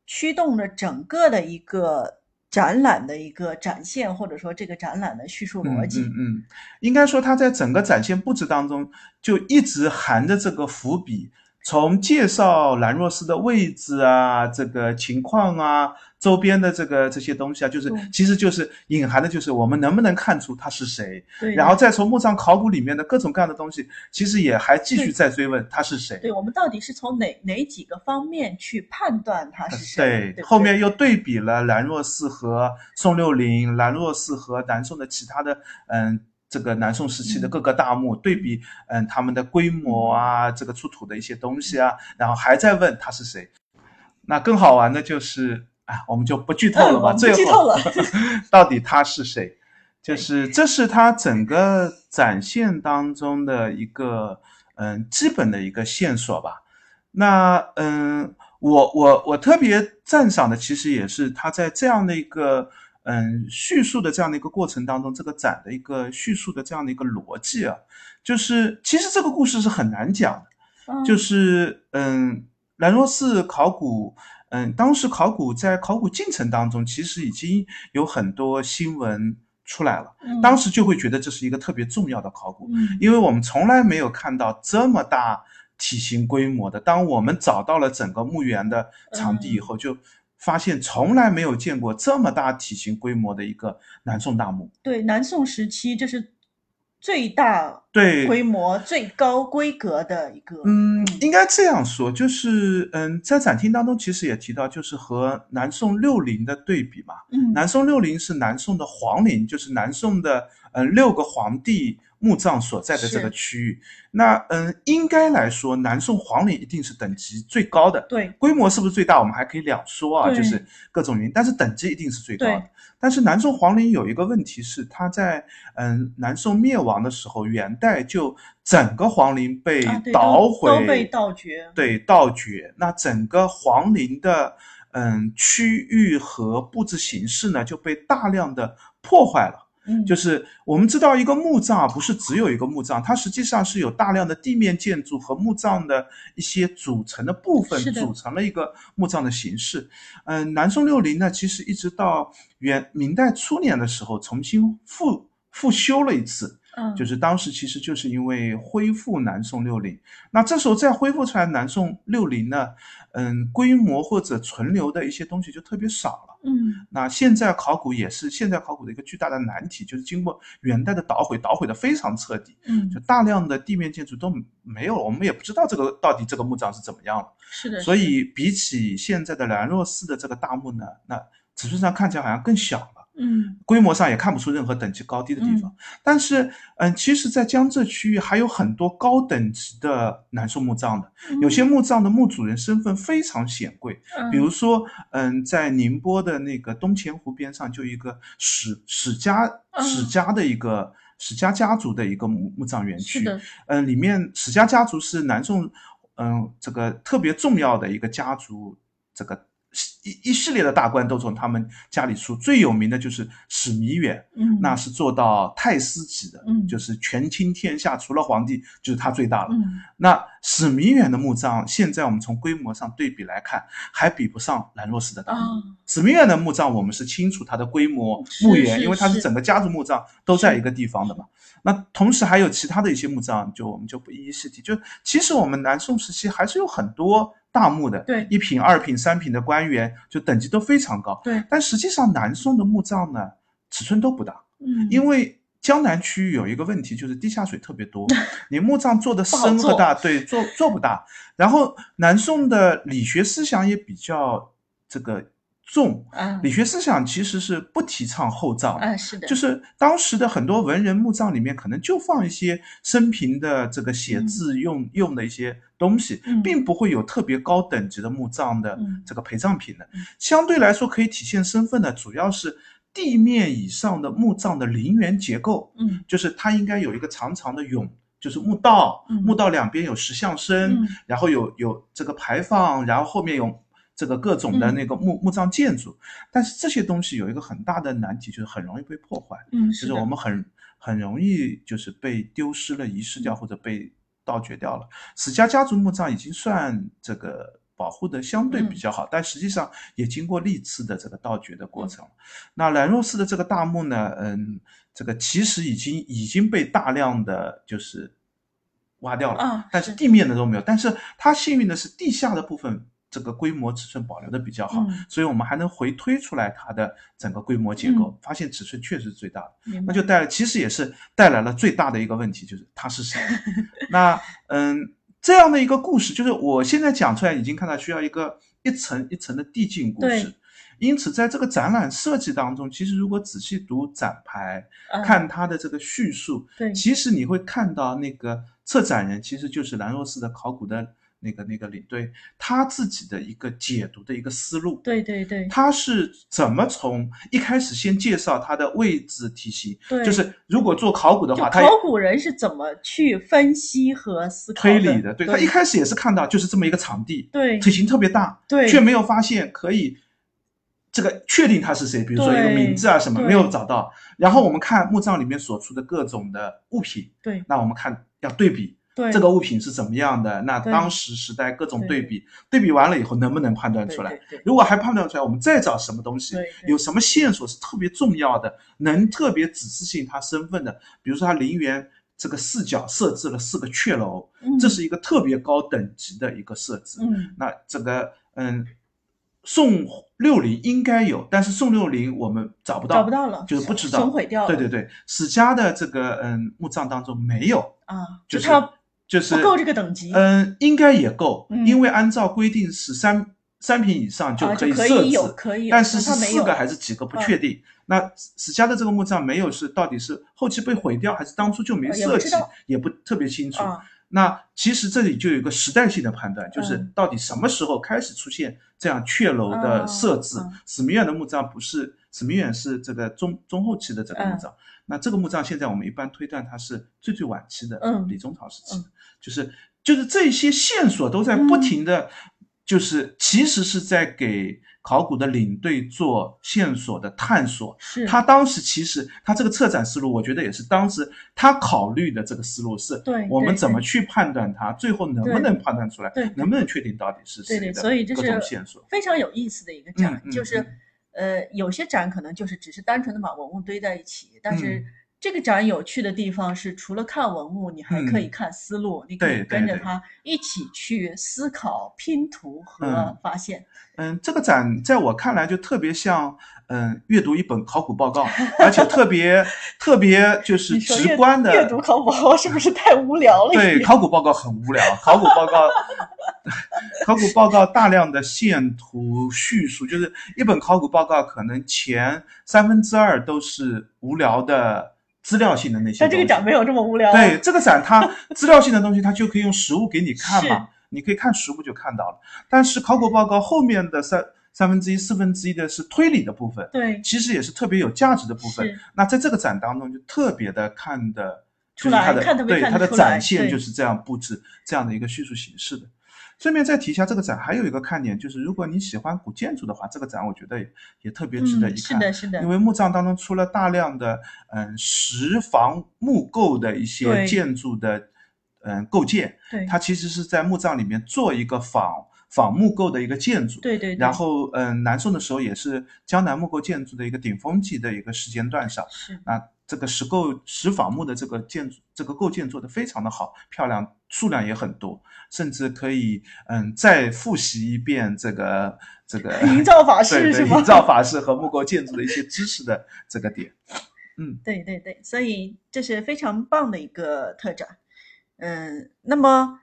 驱动了整个的一个展览的一个展现，或者说这个展览的叙述逻辑。嗯嗯嗯，应该说它在整个展现布置当中就一直含着这个伏笔，从介绍兰若寺的位置啊，这个情况啊，周边的这个这些东西啊，就是其实就是隐含的就是我们能不能看出他是谁，对，然后再从墓葬考古里面的各种各样的东西，其实也还继续在追问他是谁。对我们到底是从哪哪几个方面去判断他是谁？对后面又对比了兰若寺和宋六陵，兰若寺和南宋的其他的嗯。这个南宋时期的各个大墓、对比，嗯，他们的规模啊，这个出土的一些东西啊，然后还在问他是谁。那更好玩的就是，啊，我们就不剧透了吧。最后剧透了 到底他是谁？就是这是他整个展现当中的一个嗯基本的一个线索吧。那嗯，我我我特别赞赏的，其实也是他在这样的一个嗯叙述的这样的一个过程当中，这个展的一个叙述的这样的一个逻辑啊，就是其实这个故事是很难讲的，嗯就是嗯兰若寺考古，嗯当时考古在考古进程当中，其实已经有很多新闻出来了，嗯当时就会觉得这是一个特别重要的考古，嗯因为我们从来没有看到这么大体型规模的。当我们找到了整个墓园的场地以后，就发现从来没有见过这么大体型规模的一个南宋大墓。对南宋时期，这是最大对，规模、最高规格的一个。嗯，应该这样说，就是嗯，在展厅当中其实也提到，就是和南宋六陵的对比嘛。嗯南宋六陵是南宋的皇陵，就是南宋的嗯六个皇帝墓葬所在的这个区域。那嗯，应该来说，南宋皇陵一定是等级最高的。对规模是不是最大，我们还可以两说啊，就是各种原因，但是等级一定是最高的。但是南宋皇陵有一个问题是，它在嗯南宋灭亡的时候，元代就整个皇陵被捣都毁，都被盗掘。对，盗掘。那整个皇陵的嗯区域和布置形式呢就被大量的破坏了。嗯，就是我们知道一个墓葬不是只有一个墓葬，它实际上是有大量的地面建筑和墓葬的一些组成的部分组成了一个墓葬的形式。嗯，南宋六陵呢，其实一直到元明代初年的时候重新复复修了一次。嗯，就是当时其实就是因为恢复南宋六陵，那这时候再恢复出来南宋六陵呢，嗯，规模或者存留的一些东西就特别少了。嗯那现在考古也是现在考古的一个巨大的难题，就是经过元代的捣毁，捣毁的非常彻底，嗯就，大量的地面建筑都没有了，我们也不知道这个到底这个墓葬是怎么样了。是的，所以比起现在的兰若寺的这个大墓呢，那尺寸上看起来好像更小了。嗯。规模上也看不出任何等级高低的地方。但是，嗯，其实，在江浙区域还有很多高等级的南宋墓葬的，有些墓葬的墓主人身份非常显贵，嗯。比如说，嗯，在宁波的那个东钱湖边上，就一个史史家嗯。史家的一个史家家族的一个墓墓葬园区，嗯，里面史家家族是南宋，嗯，这个特别重要的一个家族，这个一一系列的大官都从他们家里出，最有名的就是史弥远，嗯，那是做到太师级的，嗯就是权倾天下，除了皇帝就是他最大了。嗯那史弥远的墓葬，现在我们从规模上对比来看，还比不上兰若寺的大史弥远的墓葬，我们是清楚它的规模、墓园，因为它是是整个家族墓葬都在一个地方的嘛。那同时还有其他的一些墓葬，就我们就不一一细提。就其实我们南宋时期还是有很多大墓的，对一品、二品、三品的官员，就等级都非常高。对，但实际上南宋的墓葬呢，尺寸都不大，嗯，因为江南区域有一个问题，就是地下水特别多，你墓葬做的深和大，对，做做不大。然后南宋的理学思想也比较这个重，啊理学思想其实是不提倡厚葬的。啊，是的，就是当时的很多文人墓葬里面，可能就放一些生平的这个写字用、用的一些东西，嗯。并不会有特别高等级的墓葬的嗯。这个陪葬品的。嗯。相对来说，可以体现身份的主要是地面以上的墓葬的陵园结构，嗯。就是它应该有一个长长的甬，就是墓道，嗯。墓道两边有石像生，嗯。然后有有这个牌坊，然后后面有这个各种的嗯那个墓、墓葬建筑。但是这些东西有一个很大的难题，就是很容易被破坏，嗯，就是我们很很容易就是被丢失了、遗失掉或者被盗掘掉了。史家家族墓葬已经算这个。保护的相对比较好，但实际上也经过历次的这个盗掘的过程。那兰若寺的这个大墓呢，嗯，这个其实已经已经被大量的就是挖掉了，啊但是是地面的都没有。但是它幸运的是地下的部分这个规模尺寸保留的比较好，嗯所以我们还能回推出来它的整个规模结构，嗯发现尺寸确实是最大的。那就带来，其实也是带来了最大的一个问题，就是他是谁。那嗯，这样的一个故事，就是我现在讲出来，已经看到需要一个一层一层的递进故事。因此，在这个展览设计当中，其实如果仔细读展牌，啊看它的这个叙述，对其实你会看到那个策展人其实就是兰若寺的考古的那个那个领队，他自己的一个解读的一个思路。对对对他是怎么从一开始先介绍他的位置体系，对，就是如果做考古的话，他考古人是怎么去分析和思考推理的，对对他一开始也是看到就是这么一个场地，对体型特别大，对却没有发现可以这个确定他是谁，比如说一个名字啊什么没有找到。然后我们看墓葬里面所出的各种的物品，对那我们看要对比对这个物品是怎么样的，那当时时代各种对。对比，对比完了以后能不能判断出来？如果还判断出来，我们再找什么东西有什么线索是特别重要的，能特别指示性他身份的，比如说他陵园这个四角设置了四个阙楼，嗯。这是一个特别高等级的一个设置。嗯。那这个嗯，宋六陵应该有，但是宋六陵我们找不到，找不到了，就是不知道，损毁掉。了，对对对，史家的这个嗯墓葬当中没有，啊，就是它就是不够这个等级，嗯，应该也够，嗯。因为按照规定是三三品以上就啊可以设置，可以有可以有，但是是四个还是几个不确定。那史史家的这个墓葬没有是到底是后期被毁掉，还是当初就没设计也不特别清楚。啊，那其实这里就有一个时代性的判断，就是嗯到底什么时候开始出现这样阙楼的设置嗯嗯。史明远的墓葬不是史明远是这个中中后期的这个墓葬，那这个墓葬现在我们一般推断它是最最晚期的，嗯李中朝时期的，就是就是这些线索都在不停的。就是其实是在给考古的领队做线索的探索。是他当时其实他这个策展思路，我觉得也是当时他考虑的这个思路是，对我们怎么去判断它，最后能不能判断出来对，能不能确定到底是谁的所以这各种是线索。非常有意思的一个展，就是呃，有些展可能就是只是单纯的把文物堆在一起，但是嗯。这个展有趣的地方是，除了看文物，你还可以嗯。看思路，你可以跟着他一起去思考、拼图和嗯发现。嗯，这个展在我看来就特别像，嗯，阅读一本考古报告，而且特别 特别就是直观的阅读考古报告是不是太无聊了一对，考古报告很无聊，考古报告，考古报告大量的线图叙述，就是一本考古报告可能前三分之二都是无聊的资料性的那些但。这个展没有这么无聊。对，这个展它资料性的东西，它就可以用实物给你看嘛，你可以看实物就看到了。但是考古报告后面的三三分之一、四分之一的是推理的部分，对其实也是特别有价值的部分。那在这个展当中，就特别的看的，出就是它的对它的展现就是这样布置这样的一个叙述形式的。顺便再提一下，这个展还有一个看点，就是如果你喜欢古建筑的话，这个展我觉得也也特别值得一嗯，是看。的，是的。因，为墓葬当中出了大量的嗯石房木构的一些建筑的嗯构建，对，它其实是在墓葬里面做一个仿仿木构的一个建筑。对对对，然后，嗯，南宋的时候也是江南木构建筑的一个顶峰级的一个时间段上，是。那这个石构石仿木的这个建筑，这个构建做得非常的好，漂亮，数量也很多，甚至可以嗯再复习一遍这个这个 营造法式是吧？营造法式和木构建筑的一些知识的这个点。嗯对对对，所以这是非常棒的一个特展。嗯，那么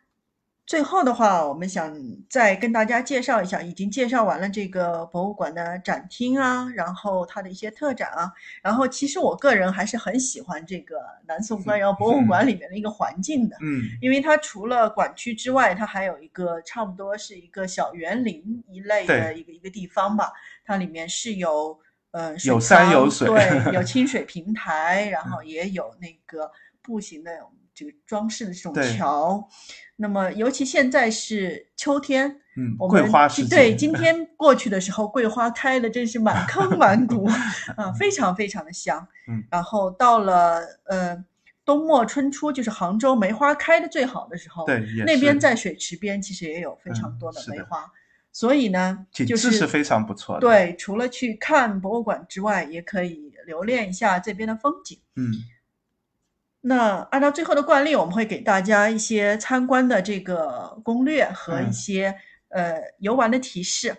最后的话，我们想再跟大家介绍一下，已经介绍完了这个博物馆的展厅啊，然后它的一些特展啊，然后其实我个人还是很喜欢这个南宋官窑博物馆里面的一个环境的。嗯因为它除了馆区之外，它还有一个差不多是一个小园林一类的一个一个地方吧。它里面是有呃有山有水对，有清水平台，然后也有那个步行的这个装饰的这种桥。那么尤其现在是秋天，嗯，我们桂花时对，今天过去的时候，桂花开的真是满坑满谷，啊，非常非常的香。嗯，然后到了呃冬末春初，就是杭州梅花开的最好的时候，对那边在水池边其实也有非常嗯多的梅花，所以呢，景就是致是非常不错的。，对，除了去看博物馆之外，也可以留恋一下这边的风景。嗯那按照最后的惯例，我们会给大家一些参观的这个攻略和一嗯些、呃游玩的提示。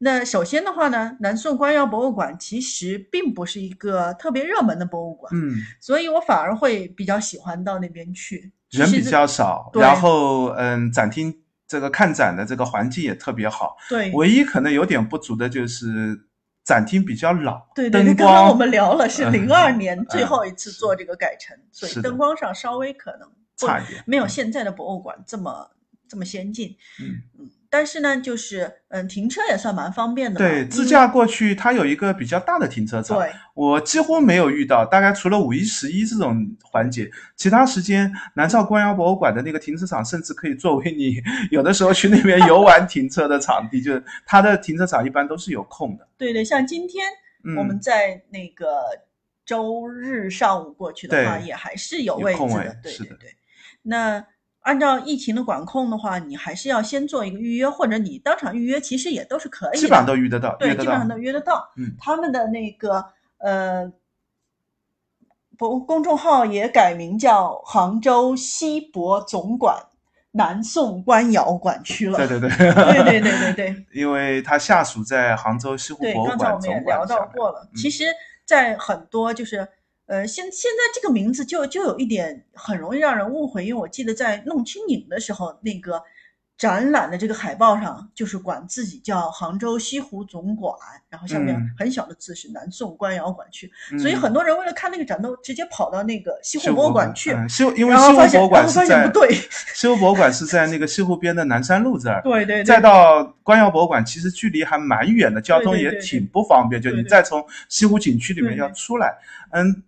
那首先的话呢，南宋官窑博物馆其实并不是一个特别热门的博物馆，嗯，所以我反而会比较喜欢到那边去。人比较少，然后嗯，展厅这个看展的这个环境也特别好。对唯一可能有点不足的就是展厅比较老，对对对，灯刚刚我们聊了是嗯零二年最嗯后一次做这个改成，所以灯光上稍微可能不差一点没有现在的博物馆这么这么先进。嗯。嗯，但是呢，就是嗯，停车也算蛮方便的。对，自驾过去它有一个比较大的停车场，对我几乎没有遇到，大概除了五一、十一这种环节，其他时间南诏官窑博物馆的那个停车场甚至可以作为你有的时候去那边游玩停车的场地，就是它的停车场一般都是有空的。对对，像今天嗯，我们在那个周日上午过去的话，对也还是有位位置的。对对对。那按照疫情的管控的话，你还是要先做一个预约，或者你当场预约，其实也都是可以的。基本上都遇得到，对，约得到基本上。都约得到。嗯他们的那个呃，公公众号也改名叫杭州西博总馆南宋官窑馆区了。对对对，对对对对对 因为它下属在杭州西湖对，博物刚才我们也聊。到过了。嗯其实，在很多就是呃，现现在这个名字就就有一点很容易让人误会，因为我记得在弄清影的时候，那个展览的这个海报上就是管自己叫杭州西湖总馆，然后下面嗯。很小的字是南宋官窑馆区，所以嗯。很多人为了看那个展都直接跑到那个西西湖博物馆去，嗯，西湖因为西湖博物馆在不对，西湖博物馆是在那个西湖边的南山路这儿。对对对，再到官窑博物馆，其实距离还蛮远的，交通也挺不方便。就你再从西湖景区里面要出来，嗯，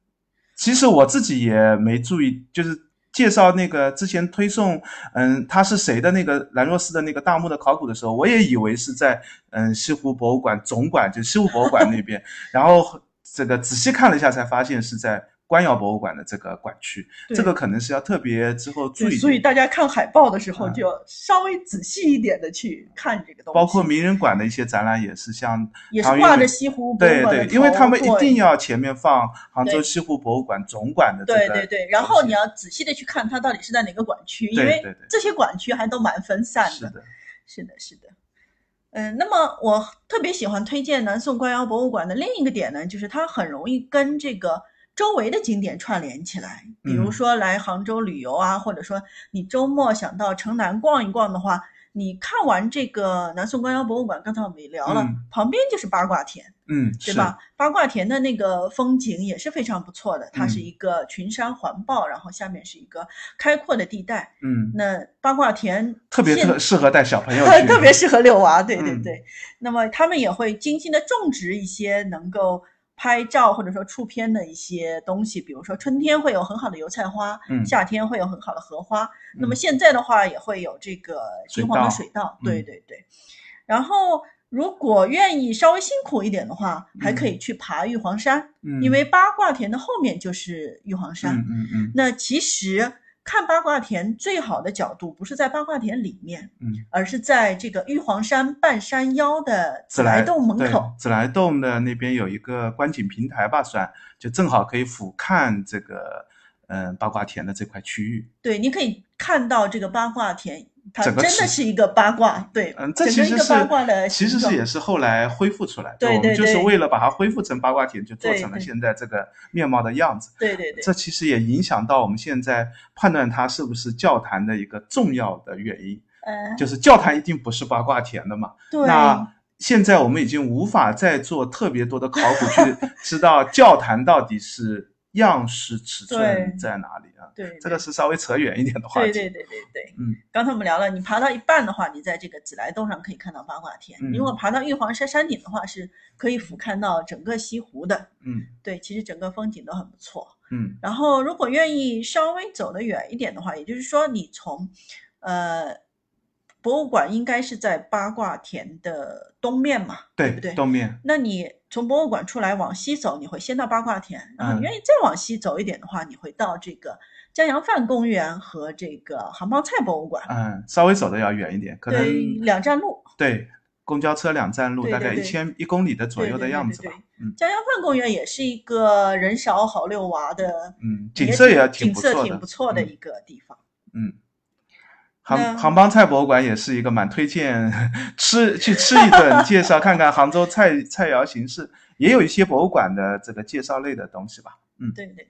其实我自己也没注意，就是介绍那个之前推送，嗯，他是谁的那个兰若寺的那个大墓的考古的时候，我也以为是在嗯西湖博物馆总馆，就西湖博物馆那边，然后这个仔细看了一下，才发现是在。官窑博物馆的这个馆区，这个可能是要特别之后注意。所以大家看海报的时候，就稍微仔细一点的去看这个东西。包括名人馆的一些展览，也是像也是挂着西湖博物馆对对，因为他们一定要前面放杭州西湖博物馆总馆的。对对对，然后你要仔细的去看它到底是在哪个馆区，因为这些馆区还都蛮分散的。是的，是的，是的。嗯，那么我特别喜欢推荐南宋官窑博物馆的另一个点呢，就是它很容易跟这个。周围的景点串联起来，比如说来杭州旅游啊，或者说你周末想到城南逛一逛的话，你看完这个南宋官窑博物馆，刚才我们也聊了，旁边就是八卦田，嗯，对吧？八卦田的那个风景也是非常不错的，它是一个群山环抱，然后下面是一个开阔的地带，嗯，那八卦田特别特适合带小朋友 去，特别适合遛娃，对对对。那么他们也会精心的种植一些能够。拍照或者说出片的一些东西，比如说春天会有很好的油菜花，嗯，夏天会有很好的荷花，那么现在的话也会有这个金黄的水稻，对对对。然后如果愿意稍微辛苦一点的话，还可以去爬玉皇山，因为八卦田的后面就是玉皇山，嗯嗯嗯。那其实。看八卦田最好的角度不是在八卦田里面，嗯，而是在这个玉皇山半山腰的紫来洞门口。紫来洞的那边有一个观景平台吧，算就正好可以俯瞰这个嗯八卦田的这块区域。对，你可以看到这个八卦田。它真的是一个八卦，对，嗯，这其实是八卦的其实是也是后来恢复出来，对对对，就是为了把它恢复成八卦田，就做成了现在这个面貌的样子，对对对，这其实也影响到我们现在判断它是不是教坛的一个重要的原因，嗯，就是教堂一定不是八卦田的嘛，对，那现在我们已经无法再做特别多的考古去知道教堂到底是。样式尺寸在哪里啊？对，这个是稍微扯远一点的话题。对对对对对，嗯，刚才我们聊了，你爬到一半的话，你在这个紫来洞上可以看到八卦田；如果爬到玉皇山山顶的话，是可以俯瞰到整个西湖的。嗯，对，其实整个风景都很不错。嗯，然后如果愿意稍微走得远一点的话，也就是说你从，呃。博物馆应该是在八卦田的东面嘛，对不对？东面。那你从博物馆出来往西走，你会先到八卦田，然后你愿意再往西走一点的话，你会到这个江洋范公园和这个杭帮菜博物馆。嗯，稍微走的要远一点，可能两站路。对，公交车两站路，大概一千一公里的左右的样子吧。嗯，江洋范公园也是一个人少好遛娃的，嗯，景色也挺景色挺不错的一个地方。嗯。杭杭帮菜博物馆也是一个蛮推荐 吃去吃一顿，介绍看看杭州菜菜肴形式，也有一些博物馆的这个介绍类的东西吧。嗯，对对对。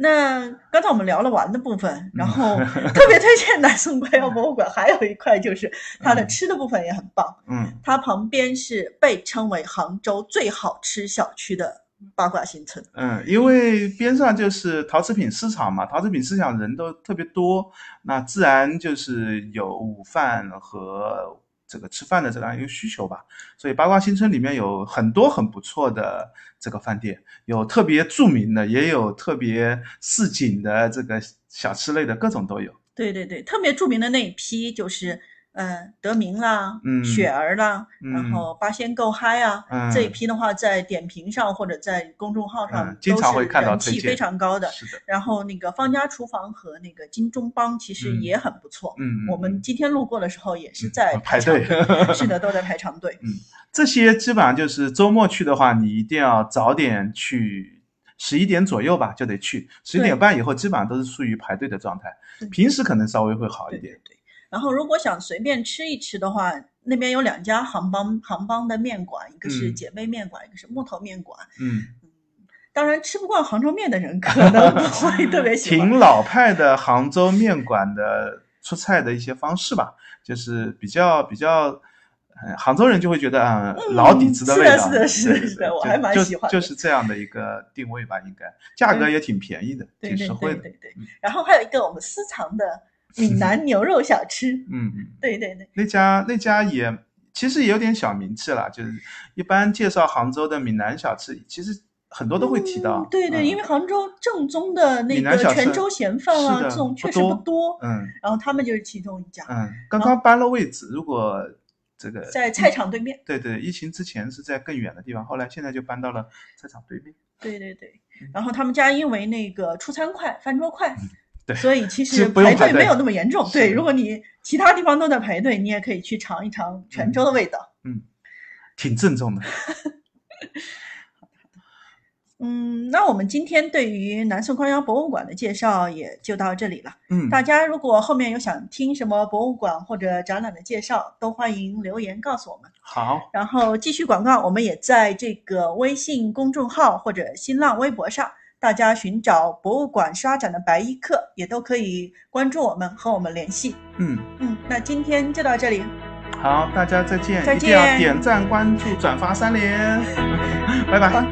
那刚才我们聊了玩的部分，然后 特别推荐南宋官窑博物馆，还有一块就是它的吃的部分也很棒。嗯，它旁边是被称为杭州最好吃小区的。八卦新村，嗯，因为边上就是陶瓷品市场嘛，陶瓷品市场人都特别多，那自然就是有午饭和这个吃饭的这样一个需求吧。所以八卦新村里面有很多很不错的这个饭店，有特别著名的，也有特别市井的这个小吃类的，各种都有。对对对，特别著名的那一批就是。嗯，德明啦，嗯雪儿啦，然后八仙够嗨啊，这一批的话，在点评上或者在公众号上经常会看到人气非常高的。是的。然后那个方家厨房和那个金中帮其实也很不错。嗯我们今天路过的时候也是在排队。是的，都在排长队。嗯，这些基本上就是周末去的话，你一定要早点去，十一点左右吧就得去，十一点半以后基本上都是处于排队的状态。平时可能稍微会好一点。对。然后，如果想随便吃一吃的话，那边有两家杭帮杭帮的面馆，一个是姐妹面馆，一个是木头面馆。嗯嗯，当然吃不惯杭州面的人可能不会 特别喜欢。挺老派的杭州面馆的出菜的一些方式吧，就是比较比较，杭州人就会觉得啊老底子的味道。是的，是的，是的，是的，我还蛮喜欢。就是这样的一个定位吧，应该价格也挺便宜的，挺实惠的。对对对。然后还有一个我们私藏的。闽南牛肉小吃，嗯嗯，对对对，那家那家也其实也有点小名气了，就是一般介绍杭州的闽南小吃，其实很多都会提到。嗯对对，嗯因为杭州正宗的那个泉州咸饭啊，这种确实不多多。嗯然后他们就是其中一家，嗯，刚刚搬了位置，如果这个在菜场对面。对对，疫情之前是在更远的地方，后来现在就搬到了菜场对面。对对对，然后他们家因为那个出餐快、饭桌快，嗯对所以其其实排队没有那么严重。对，如果你其他地方都在排队，你也可以去尝一尝泉州的味道。嗯挺正宗的。嗯，那我们今天对于南宋官窑博物馆的介绍也就到这里了。嗯，大家如果后面有想听什么博物馆或者展览的介绍，都欢迎留言告诉我们。好，然后继续广告，我们也在这个微信公众号或者新浪微博上，大家寻找博物馆刷展的白衣客，也都可以关注我们和我们联系。嗯，嗯，那今天就到这里，好，大家再见，再一定要见点赞、关注、转发三连，拜拜。